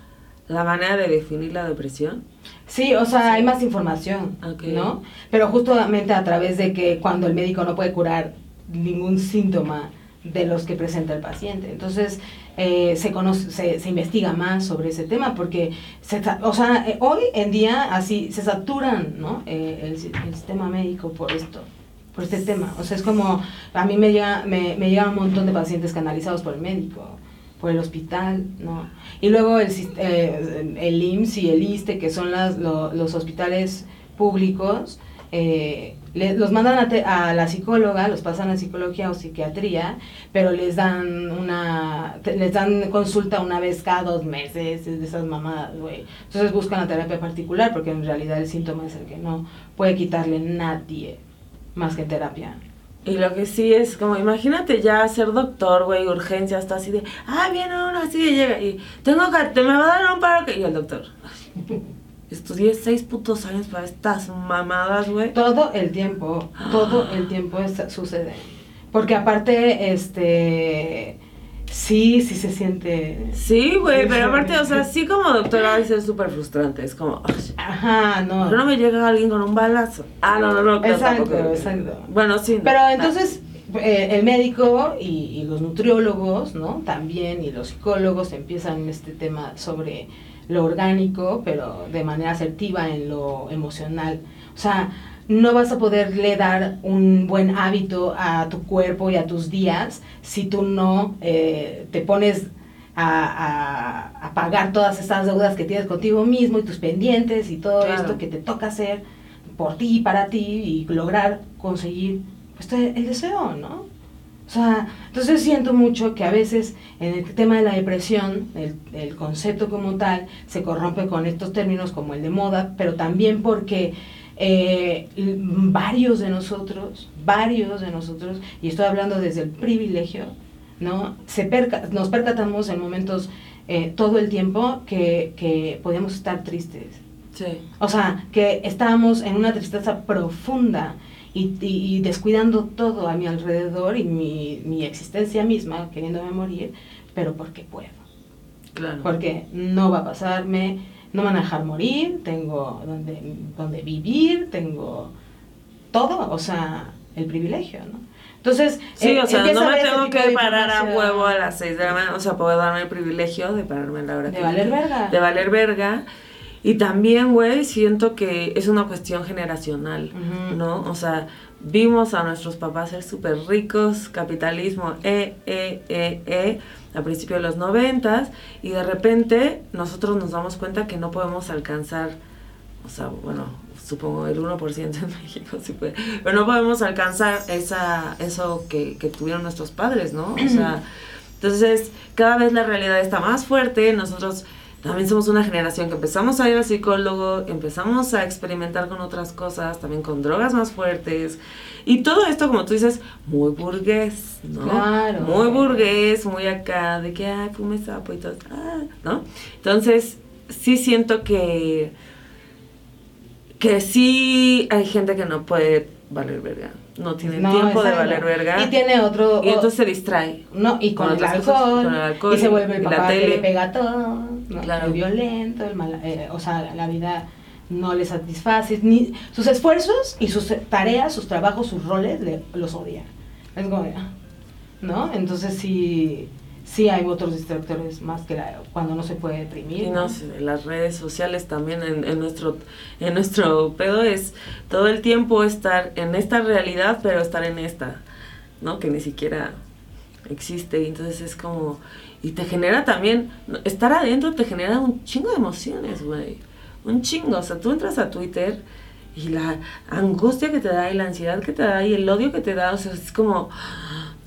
S1: la manera de definir la depresión?
S2: Sí, o sea, hay más información. ¿no? Pero justamente a través de que cuando el médico no puede curar ningún síntoma de los que presenta el paciente. Entonces, eh, se, conoce, se, se investiga más sobre ese tema porque, se, o sea, eh, hoy en día así se saturan, ¿no? Eh, el, si- el sistema médico por esto, por este tema. O sea, es como, a mí me llega, me, me llegan un montón de pacientes canalizados por el médico por el hospital, ¿no? Y luego el, eh, el IMSS y el ISTE, que son las, lo- los hospitales públicos, eh, le- los mandan a, te- a la psicóloga, los pasan a psicología o psiquiatría, pero les dan una te- les dan consulta una vez cada dos meses, es de esas mamadas, güey. Entonces buscan la terapia particular porque en realidad el síntoma es el que no puede quitarle nadie más que terapia.
S1: Y lo que sí es como, imagínate ya ser doctor, güey, urgencia, hasta así de, ah, viene uno así de llega y tengo que, te me va a dar un paro que... Y el doctor, "Ay, estudié seis putos años para estas mamadas, güey.
S2: Todo el tiempo, todo el tiempo es- sucede. Porque aparte, este, sí, sí se siente...
S1: Sí, güey, pero aparte, o sea, sí como doctora es súper frustrante, es como, "Ay,
S2: Ajá, no.
S1: ¿por qué no me llega alguien con un balazo? Ah, no, no, no, claro,
S2: Exacto,
S1: tampoco.
S2: exacto.
S1: Bueno, sí. no.
S2: Pero
S1: Ah,
S2: entonces, eh, el médico y, y los nutriólogos, ¿no? También, y los psicólogos empiezan este tema sobre lo orgánico, pero de manera asertiva en lo emocional. O sea, no vas a poderle dar un buen hábito a tu cuerpo y a tus días si tú no eh, te pones a, a- a pagar todas estas deudas que tienes contigo mismo y tus pendientes y todo
S1: Claro.
S2: esto que te toca hacer por ti, para ti y lograr conseguir pues, el deseo, ¿no? O sea, entonces siento mucho que a veces en el tema de la depresión, el, el concepto como tal, se corrompe con estos términos como el de moda, pero también porque eh, varios de nosotros, varios de nosotros, y estoy hablando desde el privilegio, ¿no? Se perca- nos percatamos en momentos eh, todo el tiempo que, que podíamos estar tristes.
S1: Sí.
S2: O sea, que estábamos en una tristeza profunda y, y- y descuidando todo a mi alrededor y mi, mi existencia misma, queriéndome morir, pero porque puedo.
S1: Claro.
S2: Porque no va a pasarme, no me van a dejar morir, tengo donde, donde vivir, tengo todo, o sea, el privilegio, ¿no? Entonces,
S1: Sí,
S2: eh,
S1: o sea, no me tengo que parar a huevo a las 6 de la mañana, o sea, puedo darme el privilegio de pararme a la hora
S2: De
S1: que
S2: valer verga.
S1: De valer verga. Y también, güey, siento que es una cuestión generacional. ¿no? O sea, vimos a nuestros papás ser súper ricos, capitalismo, eh, eh, eh, eh, a principios de los noventas, y de repente nosotros nos damos cuenta que no podemos alcanzar, o sea, bueno, supongo el 1% en México sí puede, pero no podemos alcanzar esa, eso que, que tuvieron nuestros padres, ¿no? O sea, entonces cada vez la realidad está más fuerte, nosotros también somos una generación que empezamos a ir al psicólogo, empezamos a experimentar con otras cosas, también con drogas más fuertes, y todo esto, como tú dices, muy burgués, ¿no?
S2: Claro.
S1: Muy burgués, muy acá, de que, ay, fume sapo y todo, ah, ¿no? Entonces, sí siento que, que sí hay gente que no puede valer verga, no tiene
S2: No,
S1: tiempo de valer verga,
S2: Y tiene otro...
S1: y entonces se distrae.
S2: No, y con,
S1: Con
S2: el alcohol,
S1: cosas, con el alcohol
S2: y se vuelve el
S1: la
S2: papá que
S1: tele.
S2: le pega todo, ¿no?
S1: Claro.
S2: el violento, el mala- eh, o sea, la vida no le satisface, ni sus esfuerzos y sus tareas, sus trabajos, sus roles, le, los odia. Es como. ¿no? Entonces sí, sí hay otros distractores más que la, cuando no se puede deprimir.
S1: Y no, las redes sociales también en, en, nuestro en nuestro pedo es todo el tiempo estar en esta realidad, pero estar en esta, ¿no? Que ni siquiera existe. Entonces es como. Y te genera también. Estar adentro te genera un chingo de emociones, güey. Un chingo. O sea, tú entras a Twitter y la angustia que te da y la ansiedad que te da y el odio que te da, o sea, es como,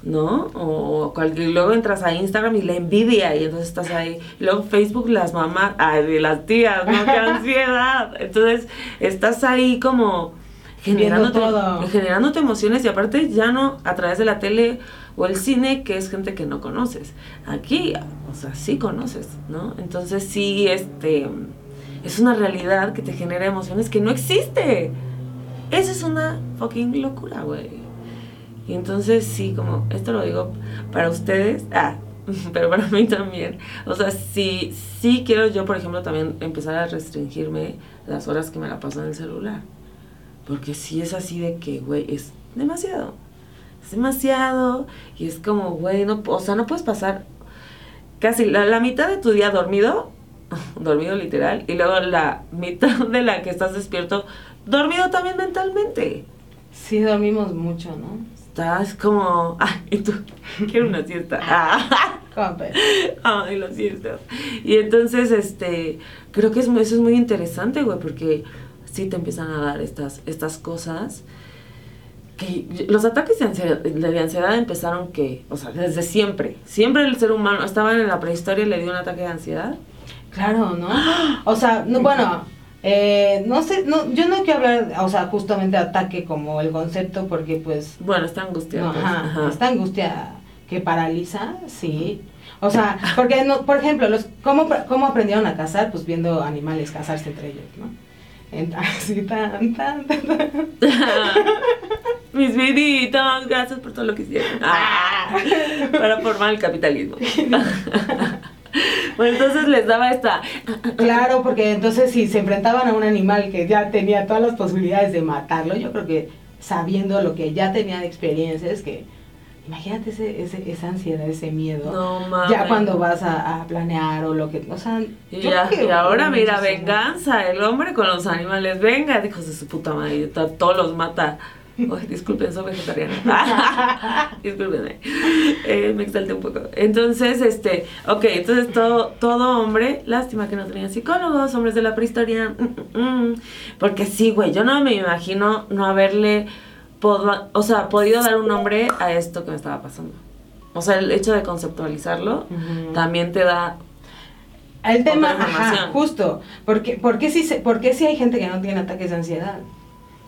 S1: ¿no? O cualquier, luego entras a Instagram y la envidia y entonces estás ahí. Luego Facebook, las mamás, ay, las tías, ¿no? ¡Qué ansiedad! Entonces estás ahí como generándote, generándote emociones y aparte ya no a través de la tele o el cine, que es gente que no conoces. Aquí, o sea, sí conoces, ¿no? Entonces sí, este es una realidad que te genera emociones que no existe. Esa es una fucking locura, güey. Y entonces sí, como, esto lo digo para ustedes, ah, pero para mí también. O sea, sí, sí quiero yo, por ejemplo, también empezar a restringirme las horas que me la paso en el celular. Porque sí es así de que, güey, es demasiado. Es demasiado. Y es como, güey, no, o sea, no puedes pasar casi la, la mitad de tu día dormido dormido literal, y luego la mitad de la que estás despierto, dormido también mentalmente.
S2: Sí, dormimos mucho, ¿no?
S1: Estás como, y tú, quiero una siesta. Ay, la siesta. Y entonces, este, creo que es, eso es muy interesante, güey, porque sí te empiezan a dar estas, estas cosas que los ataques de ansiedad, de ansiedad empezaron que, o sea, desde siempre. Siempre el ser humano estaba en la prehistoria y le dio un ataque de ansiedad.
S2: Claro, ¿no? O sea, no, bueno, eh, no sé, no, yo no quiero hablar, o sea, justamente ataque como el concepto, porque pues...
S1: Bueno, está angustia.
S2: Pues, ajá, Está angustia que paraliza, sí. O sea, porque, no, por ejemplo, los, ¿cómo, ¿cómo aprendieron a cazar? Pues viendo animales casarse entre ellos, ¿no? Así, tan, tan, tan,
S1: Mis viditos, gracias por todo lo que hicieron. Ah, para formar el capitalismo. Bueno, entonces les daba esta...
S2: Claro, porque entonces si se enfrentaban a un animal que ya tenía todas las posibilidades de matarlo, yo creo que sabiendo lo que ya tenía de experiencia, es que imagínate ese, ese, esa ansiedad, ese miedo.
S1: No,
S2: Ya cuando vas a, planear o lo que. O sea.
S1: Y, ya, y ahora mira, venganza. El hombre con los animales. Venga, hijos de su puta madre. Todos los mata. disculpen, soy vegetariana. Disculpenme. Eh, me exalté un poco. Entonces, este, ok, entonces todo, todo hombre, lástima que no tenía psicólogos, hombres de la prehistoria. Mm, mm, mm. porque sí, güey, yo no me imagino no haberle, o sea, podido dar un nombre a esto que me estaba pasando. O sea, el hecho de conceptualizarlo también te da
S2: el tema, ajá, justo, porque, porque, si, porque si hay gente que no tiene ataques de ansiedad.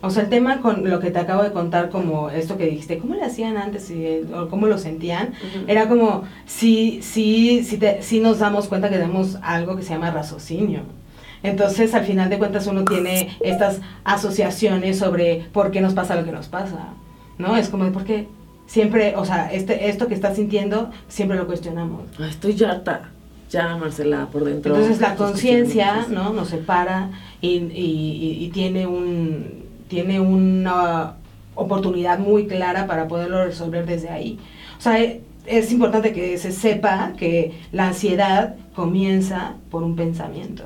S2: O sea, el tema con lo que te acabo de contar, como esto que dijiste, ¿cómo le hacían antes o cómo lo sentían? Era como, si, si, si, si nos damos cuenta que tenemos algo que se llama raciocinio. Entonces, al final de cuentas, uno tiene estas asociaciones sobre por qué nos pasa lo que nos pasa, ¿no? Es como, ¿por qué? Siempre, o sea, este, esto que estás sintiendo, siempre lo cuestionamos.
S1: estoy harta ya Marcela por dentro.
S2: Entonces la conciencia, ¿no? Nos separa y, y, y, tiene un tiene una oportunidad muy clara para poderlo resolver desde ahí. O sea, es importante que se sepa que la ansiedad comienza por un pensamiento.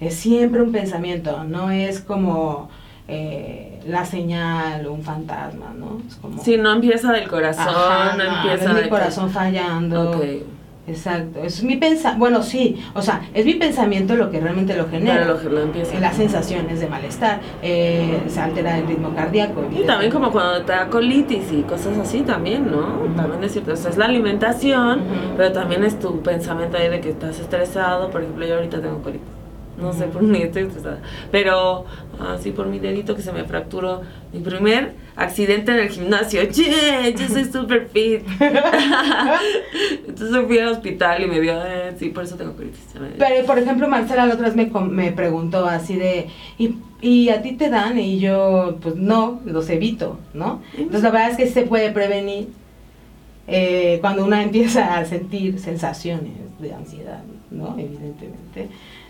S2: Es siempre un pensamiento, no es como eh, la señal o un fantasma, ¿no? Es como,
S1: sí, no empieza del corazón, no, empieza
S2: del corazón fallando. Okay. Exacto, es mi pensamiento, bueno, sí, o sea, es mi pensamiento lo que realmente lo genera.
S1: lo que lo empieza.
S2: Las sensaciones de malestar, eh, se altera el ritmo cardíaco.
S1: Y también como cuando te da colitis y cosas así también, ¿no? También es cierto, o sea, es la alimentación, pero también es tu pensamiento ahí de que estás estresado, por ejemplo, yo ahorita tengo colitis no sé por qué estoy estresada. Pero así por mi dedito que se me fracturó. Mi primer accidente en el gimnasio. ¡Che! Yo soy super fit. Entonces fui al hospital y me dio. Eh, sí, por eso tengo colitis.
S2: Pero por ejemplo, Marcela la otra vez me, me preguntó así de. ¿y, ¿Y a ti te dan? Y yo, pues no, los evito, ¿no? Entonces la verdad es que se puede prevenir. Eh, cuando uno empieza a sentir sensaciones de ansiedad, ¿no? Evidentemente.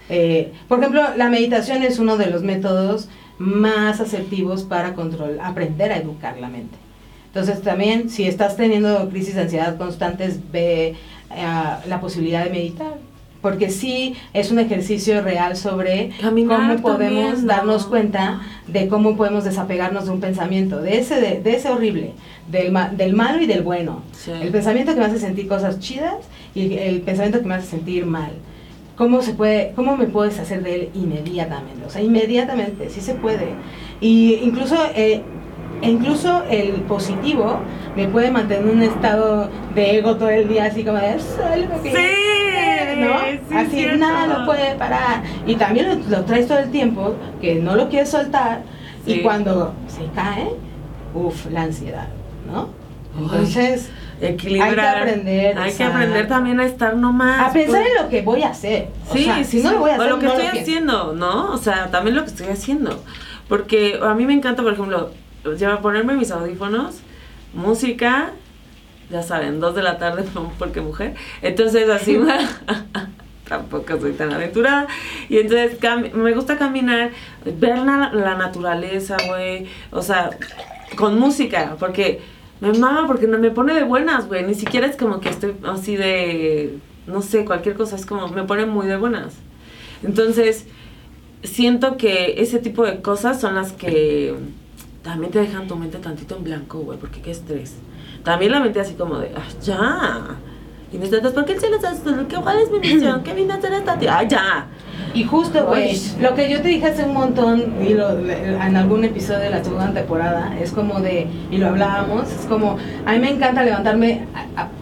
S2: Eh, por ejemplo, la meditación es uno de los métodos más asertivos para control, aprender a educar la mente. Entonces también si estás teniendo crisis de ansiedad constantes, ve eh, la posibilidad de meditar. Porque sí es un ejercicio real sobre cómo podemos darnos cuenta de cómo podemos desapegarnos de un pensamiento, de ese, de, ese horrible, del, del malo y del bueno. El pensamiento que me hace sentir cosas chidas y el pensamiento que me hace sentir mal. ¿Cómo, se puede, ¿Cómo me puedes hacer de él inmediatamente? O sea, inmediatamente, sí se puede. Y incluso eh, e incluso el positivo me puede mantener en un estado de ego todo el día, así como de,
S1: sí,
S2: ¿no? así nada lo puede parar. Y también lo, traes todo el tiempo, que no lo quieres soltar, y cuando se cae, uff, la ansiedad, ¿no? Entonces,
S1: equilibrar. Hay que aprender. Hay que aprender también a estar nomás.
S2: A pensar en lo que voy a hacer.
S1: Sí, si no lo voy a hacer. O lo que estoy haciendo, ¿no? O sea, también lo que estoy haciendo. Porque a mí me encanta, por ejemplo, lleva ponerme mis audífonos, música, ya saben, dos de la tarde porque mujer. Entonces así tampoco soy tan aventurada. Y entonces me gusta caminar, ver la, la naturaleza, güey. O sea, con música, porque me mama, porque no me pone de buenas, güey. Ni siquiera es como que estoy así de, no sé, cualquier cosa, es como, me pone muy de buenas. Entonces, siento que ese tipo de cosas son las que también te dejan tu mente tantito en blanco, güey, porque qué estrés. También la mente así como de, ah, ya. Y entonces, ¿por qué el cielo está ¿Cuál es mi misión? ¿Qué vine a hacer esta tía? ¡Ah, ya!
S2: Y justo, güey, lo que yo te dije hace un montón, y lo, en algún episodio de la segunda temporada, es como de, y lo hablábamos, es como, a mí me encanta levantarme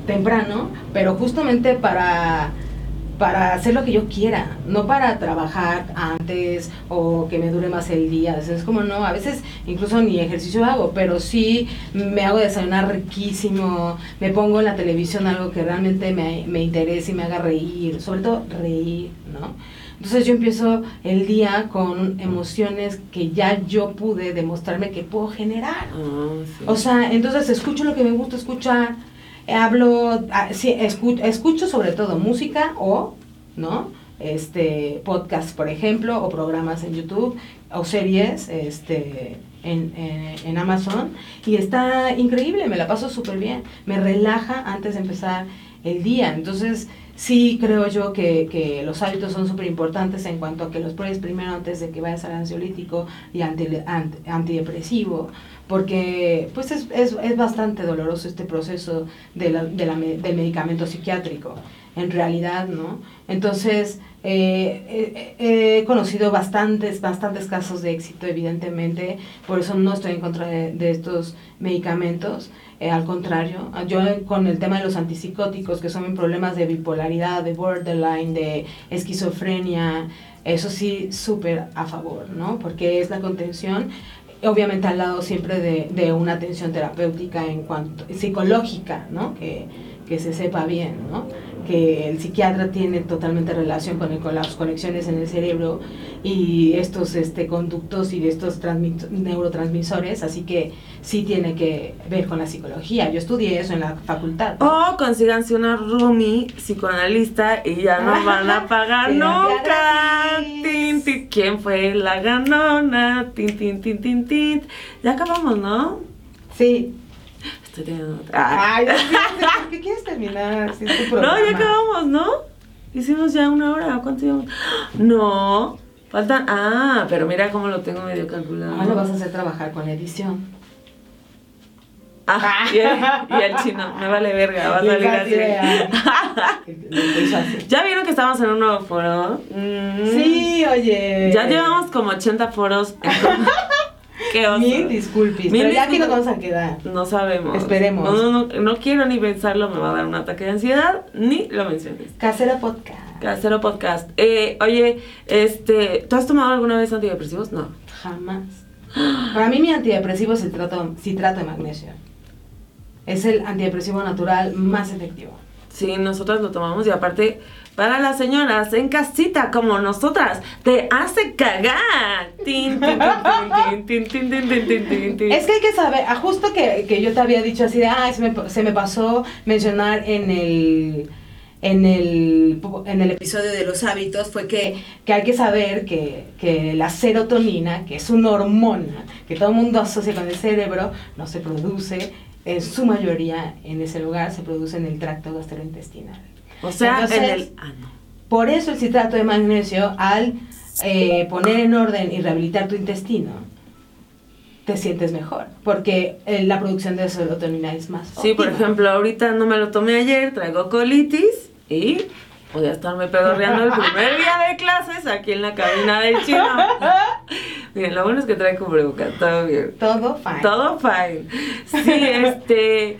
S2: temprano, pero justamente para para hacer lo que yo quiera, no para trabajar antes o que me dure más el día. Es como no, a veces incluso ni ejercicio hago, pero sí me hago desayunar riquísimo, me pongo en la televisión algo que realmente me, me interese y me haga reír, sobre todo reír, ¿no? Entonces yo empiezo el día con emociones que ya yo pude demostrarme que puedo generar. Ah, o sea, entonces escucho lo que me gusta escuchar hablo, ah, sí, escucho, escucho sobre todo música o, ¿no? Este, podcast, por ejemplo, o programas en YouTube, o series, este, en, en, Amazon, y está increíble, me la paso súper bien, me relaja antes de empezar el día, entonces sí creo yo que, que los hábitos son súper importantes en cuanto a que los pruebes primero antes de que vayas al ansiolítico y anti, antidepresivo, porque pues es, es, es, bastante doloroso este proceso de la, de la, del medicamento psiquiátrico, en realidad, ¿no? Entonces, eh, he conocido bastantes, bastantes casos de éxito, evidentemente, por eso no estoy en contra de, estos medicamentos, eh, al contrario, yo con el tema de los antipsicóticos, que son problemas de bipolaridad, de borderline, de esquizofrenia, eso sí, súper a favor, ¿no? Porque es la contención obviamente al lado siempre de, una atención terapéutica en cuanto psicológica, ¿no? Que, que se sepa bien, ¿no? Que el psiquiatra tiene totalmente relación con, con las conexiones en el cerebro y estos este, conductos y estos neurotransmisores, así que sí tiene que ver con la psicología. Yo estudié eso en la facultad.
S1: O consíganse una roomie psicoanalista y ya no van a pagar nunca. ¿Quién fue la ganona? Tin, tin, tin, tin, tin. Ya acabamos, ¿no?
S2: Sí.
S1: Estoy teniendo
S2: otra. Ay, ¿qué quieres terminar?
S1: no, ya acabamos, ¿no? Hicimos ya una hora. ¿Cuánto llevamos? No. Faltan. Ah, pero mira cómo lo tengo medio calculado.
S2: Ahora lo vas a hacer trabajar con la edición.
S1: Ah, ah. y, el, chino, me vale verga, va a salir así. ¿Ya vieron que estamos en un nuevo foro?
S2: Mm. Sí, oye.
S1: Ya llevamos como 80 foros. En
S2: Qué oso. Mil disculpes. pero ya aquí nos vamos a quedar.
S1: No sabemos.
S2: Esperemos.
S1: No, no, no, quiero ni pensarlo, me va a dar un ataque de ansiedad, ni lo menciones.
S2: Casero Podcast.
S1: Casero Podcast. Eh, oye, este, ¿tú has tomado alguna vez antidepresivos? No.
S2: Jamás. Para mí mi antidepresivo es el trato, citrato de magnesio. Es el antidepresivo natural más efectivo.
S1: Sí, nosotras lo tomamos y aparte para las señoras en casita como nosotras, te hace cagar. es
S2: que hay que saber, ah, justo que, que yo te había dicho así de, ah, se me, se me pasó mencionar en el en el, en el episodio de los hábitos fue que, que hay que saber que, que, la serotonina, que es una hormona que todo el mundo asocia con el cerebro, no se produce en su mayoría en ese lugar se produce en el tracto gastrointestinal.
S1: O sea,
S2: Entonces,
S1: en el. Ah, no.
S2: Por eso el citrato de magnesio, al eh, poner en orden y rehabilitar tu intestino, te sientes mejor, porque eh, la producción de serotonina es más
S1: Sí, por
S2: óptima.
S1: ejemplo, ahorita no me lo tomé ayer, traigo colitis y voy a estarme pedorreando el primer día de clases aquí en la cabina del chino. Miren, lo bueno es que trae cubrebocas, todo bien.
S2: Todo fine.
S1: Todo fine. Sí, este.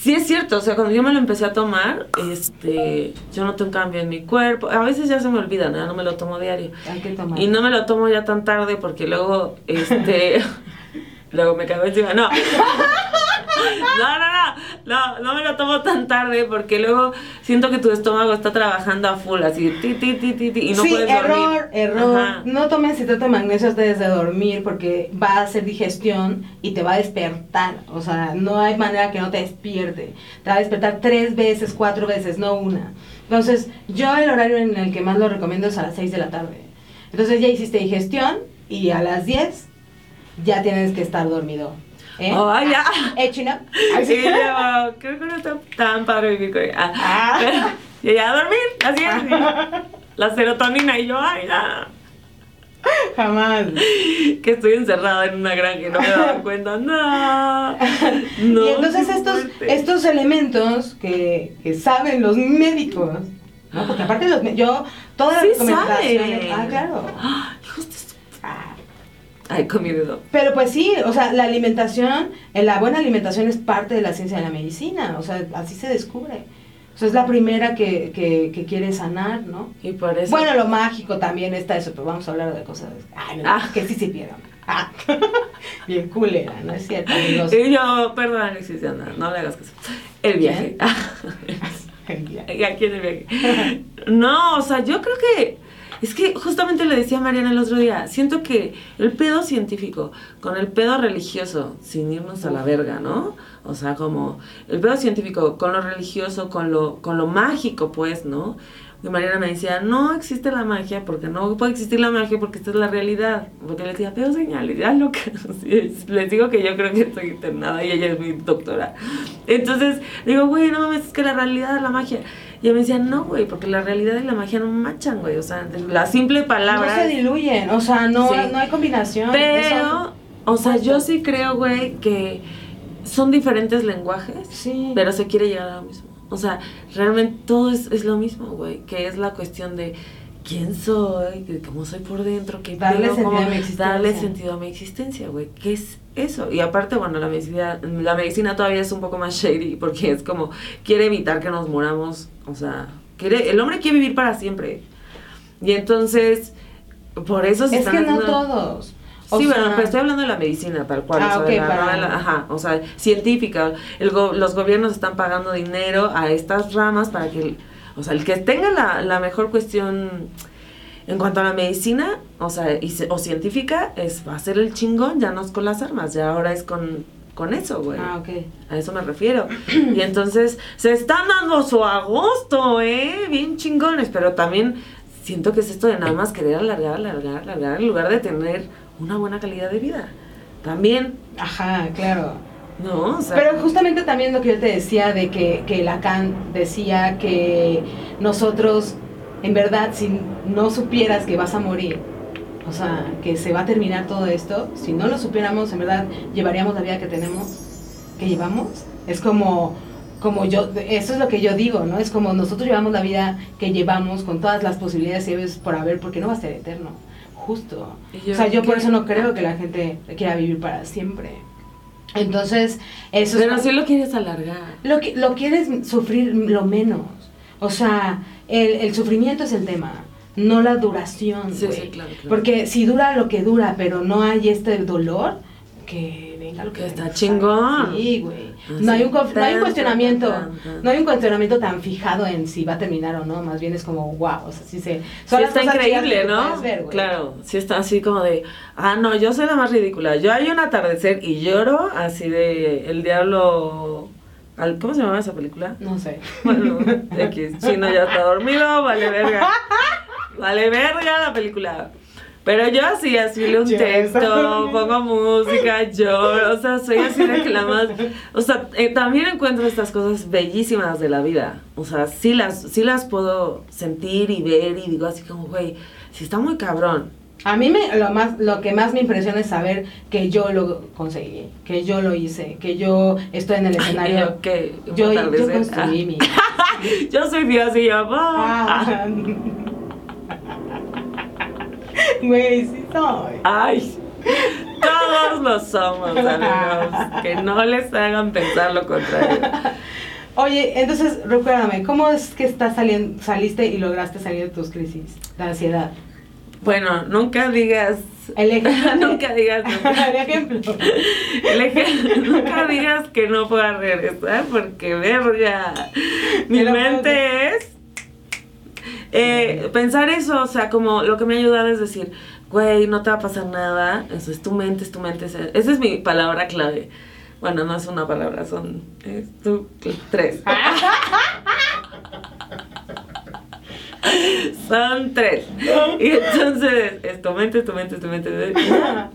S1: Sí es cierto, o sea, cuando yo me lo empecé a tomar, este, yo noté un cambio en mi cuerpo. A veces ya se me olvida, ¿no? Ya no me lo tomo diario.
S2: Hay que tomar.
S1: Y no me lo tomo ya tan tarde porque luego, este, luego me cago encima. No. No, no, no, no, no me lo tomo tan tarde porque luego siento que tu estómago está trabajando a full, así, ti, ti, ti, ti, ti, y no
S2: sí,
S1: puedes
S2: error,
S1: dormir.
S2: error.
S1: Ajá.
S2: No tomen citrato de magnesio antes de dormir porque va a hacer digestión y te va a despertar. O sea, no hay manera que no te despierte. Te va a despertar tres veces, cuatro veces, no una. Entonces, yo el horario en el que más lo recomiendo es a las 6 de la tarde. Entonces ya hiciste digestión y a las 10 ya tienes que estar dormido. ¿Eh?
S1: Oh, ya.
S2: ¿Eh, chino?
S1: Sí, yo creo que no está tan padre vivir con ella. Ah,
S2: Ah.
S1: pero- y ya a dormir, así es. sí. La serotonina y yo, ay, ya.
S2: Jamás.
S1: Que estoy encerrada en una granja y no me daba cuenta. No. no
S2: y entonces estos,
S1: fuerte.
S2: estos elementos que, que saben los médicos, ¿no? porque aparte los, yo, todas las
S1: Sí
S2: recomendaciones,
S1: saben.
S2: ah, claro.
S1: Ah, hijos
S2: Ah.
S1: Ay, con mi dedo.
S2: Pero pues sí, o sea, la alimentación, eh, la buena alimentación es parte de la ciencia de la medicina, o sea, así se descubre. O sea, es la primera que, que, que quiere sanar, ¿no?
S1: Y por eso.
S2: Bueno, lo mágico también está eso, pero vamos a hablar de cosas ay, no,
S1: Ah.
S2: que sí se pierdan. Ah. Bien culera, ¿no es cierto, amigos?
S1: Y yo, perdón, Alexis, no, no le hagas caso. El viaje. Y aquí en el viaje. No, o sea, yo creo que. Es que justamente le decía a Mariana el otro día. Siento que el pedo científico con el pedo religioso, sin irnos a la verga, ¿no? O sea, como el pedo científico con lo religioso, con lo, con lo mágico, pues, ¿no? Y Mariana me decía, no existe la magia porque no puede existir la magia porque esta es la realidad. Porque le decía, veo señales, ya lo que... Sí, Les digo que yo creo que estoy internada y ella es mi doctora. Entonces, digo, güey, no mames, es que la realidad es la magia. Y ella me decía, no, güey, porque la realidad y la magia no machan, güey. O sea, la simple palabra...
S2: No se diluyen, o sea, no,
S1: Sí.
S2: no hay combinación.
S1: Pero,
S2: eso-
S1: o sea, yo sí creo, güey, que son diferentes lenguajes,
S2: Sí.
S1: pero se quiere llegar a lo mismo. O sea, realmente todo es, es lo mismo, güey, que es la cuestión de quién soy, cómo soy por dentro, qué
S2: Darle
S1: pedo,
S2: sentido
S1: cómo-
S2: a mi existencia.
S1: Darle sentido a mi existencia, güey. ¿Qué es eso? Y aparte, bueno, la medicina, la medicina todavía es un poco más shady porque es como, quiere evitar que nos muramos, o sea, quiere, el hombre quiere vivir para siempre. Y entonces, por eso se
S2: Es
S1: están
S2: que no
S1: haciendo-
S2: todos. O
S1: Sí, bueno,
S2: sea,
S1: pero estoy hablando de la medicina tal cual,
S2: Ah,
S1: o sea,
S2: ok,
S1: de la-
S2: para-
S1: la- ajá, o sea, científica. El go- los gobiernos están pagando dinero a estas ramas para que, el- o sea, el que tenga la, la mejor cuestión en cuanto a la medicina, o sea, y o científica, es va a ser el chingón, ya no es con las armas, ya ahora es con, con eso, güey.
S2: Ah, ok.
S1: A eso me refiero. Y entonces se están dando su agosto, ¿eh? Bien chingones, pero también siento que es esto de nada más querer alargar, alargar, alargar, en lugar de tener una buena calidad de vida. También,
S2: Ajá, claro.
S1: ¿No? O sea,
S2: Pero justamente también lo que yo te decía de que, que Lacan decía que nosotros, en verdad, si no supieras que vas a morir, o sea, que se va a terminar todo esto, si no lo supiéramos, en verdad, llevaríamos la vida que tenemos, que llevamos. Es como, como yo, eso es lo que yo digo, ¿no? Es como nosotros llevamos la vida que llevamos con todas las posibilidades y es por haber, porque no va a ser eterno. Justo.
S1: Yo
S2: o sea, yo por eso no creo que la gente quiera vivir para siempre. Entonces, eso es
S1: pero si lo quieres alargar.
S2: lo, lo quieres sufrir lo menos. O sea, el, el sufrimiento es el tema, no la duración.
S1: Sí, sí, claro, claro.
S2: Porque si dura lo que dura, pero no hay este dolor, que venga lo que
S1: Que está chingón.
S2: Sí, güey.
S1: Así,
S2: No hay un, no hay un cuestionamiento, no hay un cuestionamiento tan fijado en si va a terminar o no, más bien es como, wow, o sea, sí se...
S1: Sí
S2: son las
S1: está increíble, ¿no?
S2: ver,
S1: claro, sí está así como de, ah, no, yo soy la más ridícula. Yo hay un atardecer y lloro así de el diablo... al- ¿Cómo se llama esa película?
S2: No sé.
S1: Bueno, X, Chino ya está dormido, vale verga. Vale verga la película. Pero yo así, así le un texto, pongo música, lloro, o sea, soy así de que la más... O sea, eh, también encuentro estas cosas bellísimas de la vida. O sea, sí las, sí las puedo sentir y ver y digo así como, güey, si está muy cabrón.
S2: A mí me, lo, más, lo que más me impresiona es saber que yo lo conseguí, que yo lo hice, que yo estoy en el escenario.
S1: que
S2: yo, yo construí mi...
S1: Yo soy Dios y yo, ah.
S2: Güey, sí soy.
S1: Ay, todos lo somos, amigos. Que no les hagan pensar lo contrario.
S2: Oye, entonces recuérdame, ¿cómo es que estás saliendo, saliste y lograste salir de tus crisis de ansiedad?
S1: Bueno, nunca digas.
S2: El ejemplo.
S1: nunca digas.
S2: El ejemplo.
S1: El ej- nunca digas que no puedas regresar porque verga. Mi mente es. Eh, pensar eso, o sea, como lo que me ha ayudado es decir, güey, no te va a pasar nada. Eso es tu mente, es tu mente. Esa es mi palabra clave. Bueno, no es una palabra, son es tres. Son tres. Y entonces, es tu mente, tu mente, tu mente.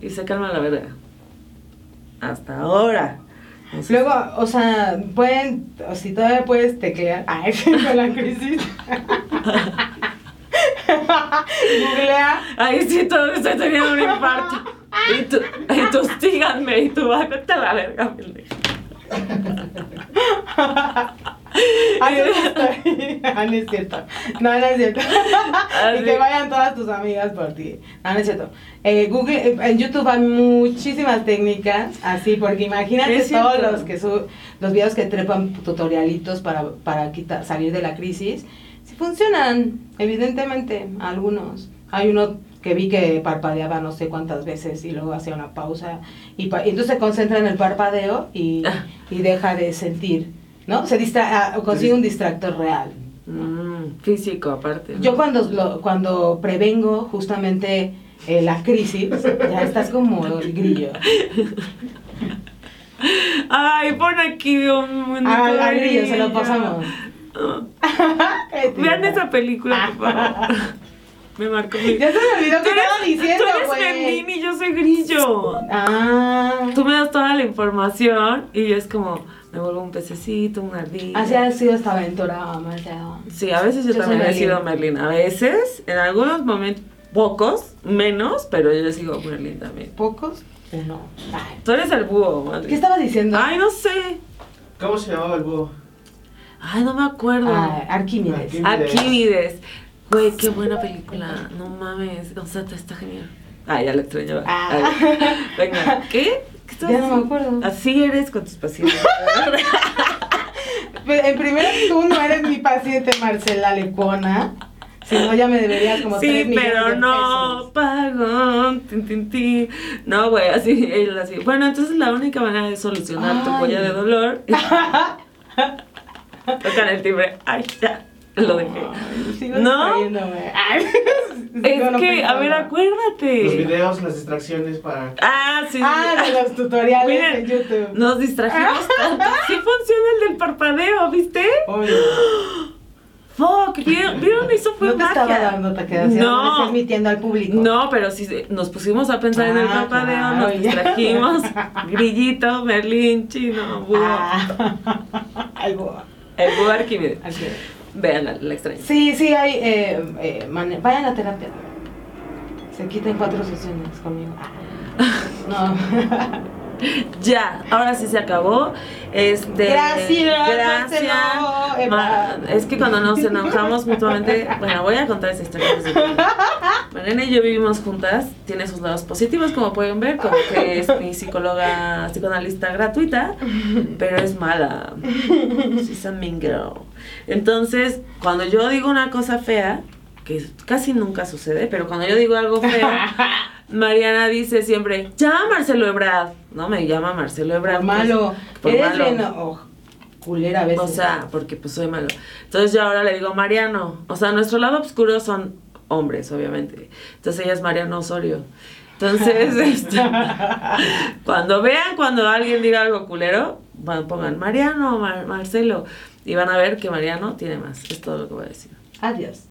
S1: Y se calma la verga. Hasta ahora. Entonces,
S2: Luego, o sea, pueden, o si todavía puedes teclear, ay, con la crisis. Googlea.
S1: Ahí sí, todo estoy teniendo un infarto. Y tú, y tú síganme, y tú vas a la verga, pendeja.
S2: Así estoy. Ah, no es cierto. No, no es cierto. y que vayan todas tus amigas por ti. No, no es cierto. Eh, Google, eh, en YouTube hay muchísimas técnicas así, porque imagínate todos los que su, los videos que trepan tutorialitos para, para quitar, salir de la crisis. Si funcionan, evidentemente, algunos. Hay uno que vi que parpadeaba no sé cuántas veces y luego hacía una pausa y, pa- y entonces se concentra en el parpadeo y, y deja de sentir, ¿no? Se distra consigue un distractor real.
S1: Mm, físico, aparte. ¿no?
S2: Yo cuando, lo- cuando prevengo justamente eh, la crisis, ya estás como el grillo.
S1: Ay, pon aquí un
S2: Ah,
S1: de
S2: al grillo, se lo pasamos.
S1: Vean esa película, por favor. Me marcó mi...
S2: Ya se me olvidó que estaba diciendo,
S1: tú eres. Merlín y yo soy Grillo.
S2: Ah.
S1: Tú me das toda la información y es como, me vuelvo un pececito, una ardilla.
S2: Así ha sido esta aventura, Marcelo.
S1: Sí, a veces yo, también he sido Merlín. A veces, en algunos momentos, pocos, menos, pero yo sigo Merlín también.
S2: ¿Pocos? Uno. Ay.
S1: Tú eres el búho, madre.
S2: ¿Qué estabas diciendo?
S1: Ay, no sé.
S3: ¿Cómo se llamaba el búho?
S1: Ay, no me acuerdo.
S2: Ah, Arquímedes.
S3: Arquí-
S1: Arquímedes. Güey, qué buena película. No mames. O sea, está genial. Ah, ya la extrañaba.
S2: Ah.
S1: Venga, ¿qué? ¿Qué
S2: Ya no me acuerdo.
S1: Así eres con tus pacientes.
S2: En primero, tú no eres mi paciente Marcela Lecona. Si no, ya me deberías como
S1: sí,
S2: 3 millones
S1: pero
S2: de
S1: no
S2: pesos.
S1: pago. Tin, tin, tin. No, güey, así, él así. Bueno, entonces la única manera de solucionar tu
S2: Ay.
S1: polla de dolor es tocar el timbre. Ay, ya, lo dejé.
S2: Sigo
S1: ¿No? Es
S2: no
S1: que, a ver, acuérdate.
S3: Los videos, las distracciones para...
S1: Ah, sí.
S2: Ah, de los tutoriales
S1: Miren,
S2: en YouTube.
S1: Nos distrajimos tanto. Sí funciona el del parpadeo, ¿viste?
S2: Oye,
S1: Fuck, ¿vieron? ¿vieron? Eso fue
S2: no te
S1: magia.
S2: estaba dando taquicardia, no.
S1: No.
S2: estás mintiendo al público.
S1: No, pero sí nos pusimos a pensar en el
S2: Ah,
S1: parpadeo,
S2: claro,
S1: nos distrajimos. Grillito, Merlín, chino, búho.
S2: Ah, algo.
S1: El búho Arquímedes. Vean, la, la extraña.
S2: Sí, sí, hay. Eh, eh, vayan a terapia. Se quiten cuatro sesiones conmigo. Ah. No.
S1: Ya, ahora sí se acabó. Este,
S2: Gracias,
S1: Gracias. Ma- es que cuando nos enojamos mutuamente. Bueno, voy a contar esa historia. Mariana y yo vivimos juntas. Tiene sus lados positivos, como pueden ver, como que es mi psicóloga, psicoanalista gratuita, pero es mala. She's a mean girl. Entonces, cuando yo digo una cosa fea, que casi nunca sucede, pero cuando yo digo algo feo, Mariana dice siempre, llama a Marcelo Ebrard. No, me llama Marcelo Ebrard.
S2: Por malo.
S1: Por
S2: Eres
S1: malo.
S2: bien, oh, culera a veces.
S1: O sea, porque pues soy malo. Entonces yo ahora le digo Mariano. O sea, nuestro lado oscuro son hombres, obviamente. Entonces ella es Mariano Osorio. Entonces, este, cuando vean cuando alguien diga algo culero, pongan Mariano, Mar- Marcelo. Y van a ver que Mariano tiene más. Es todo lo que voy a decir.
S2: Adiós.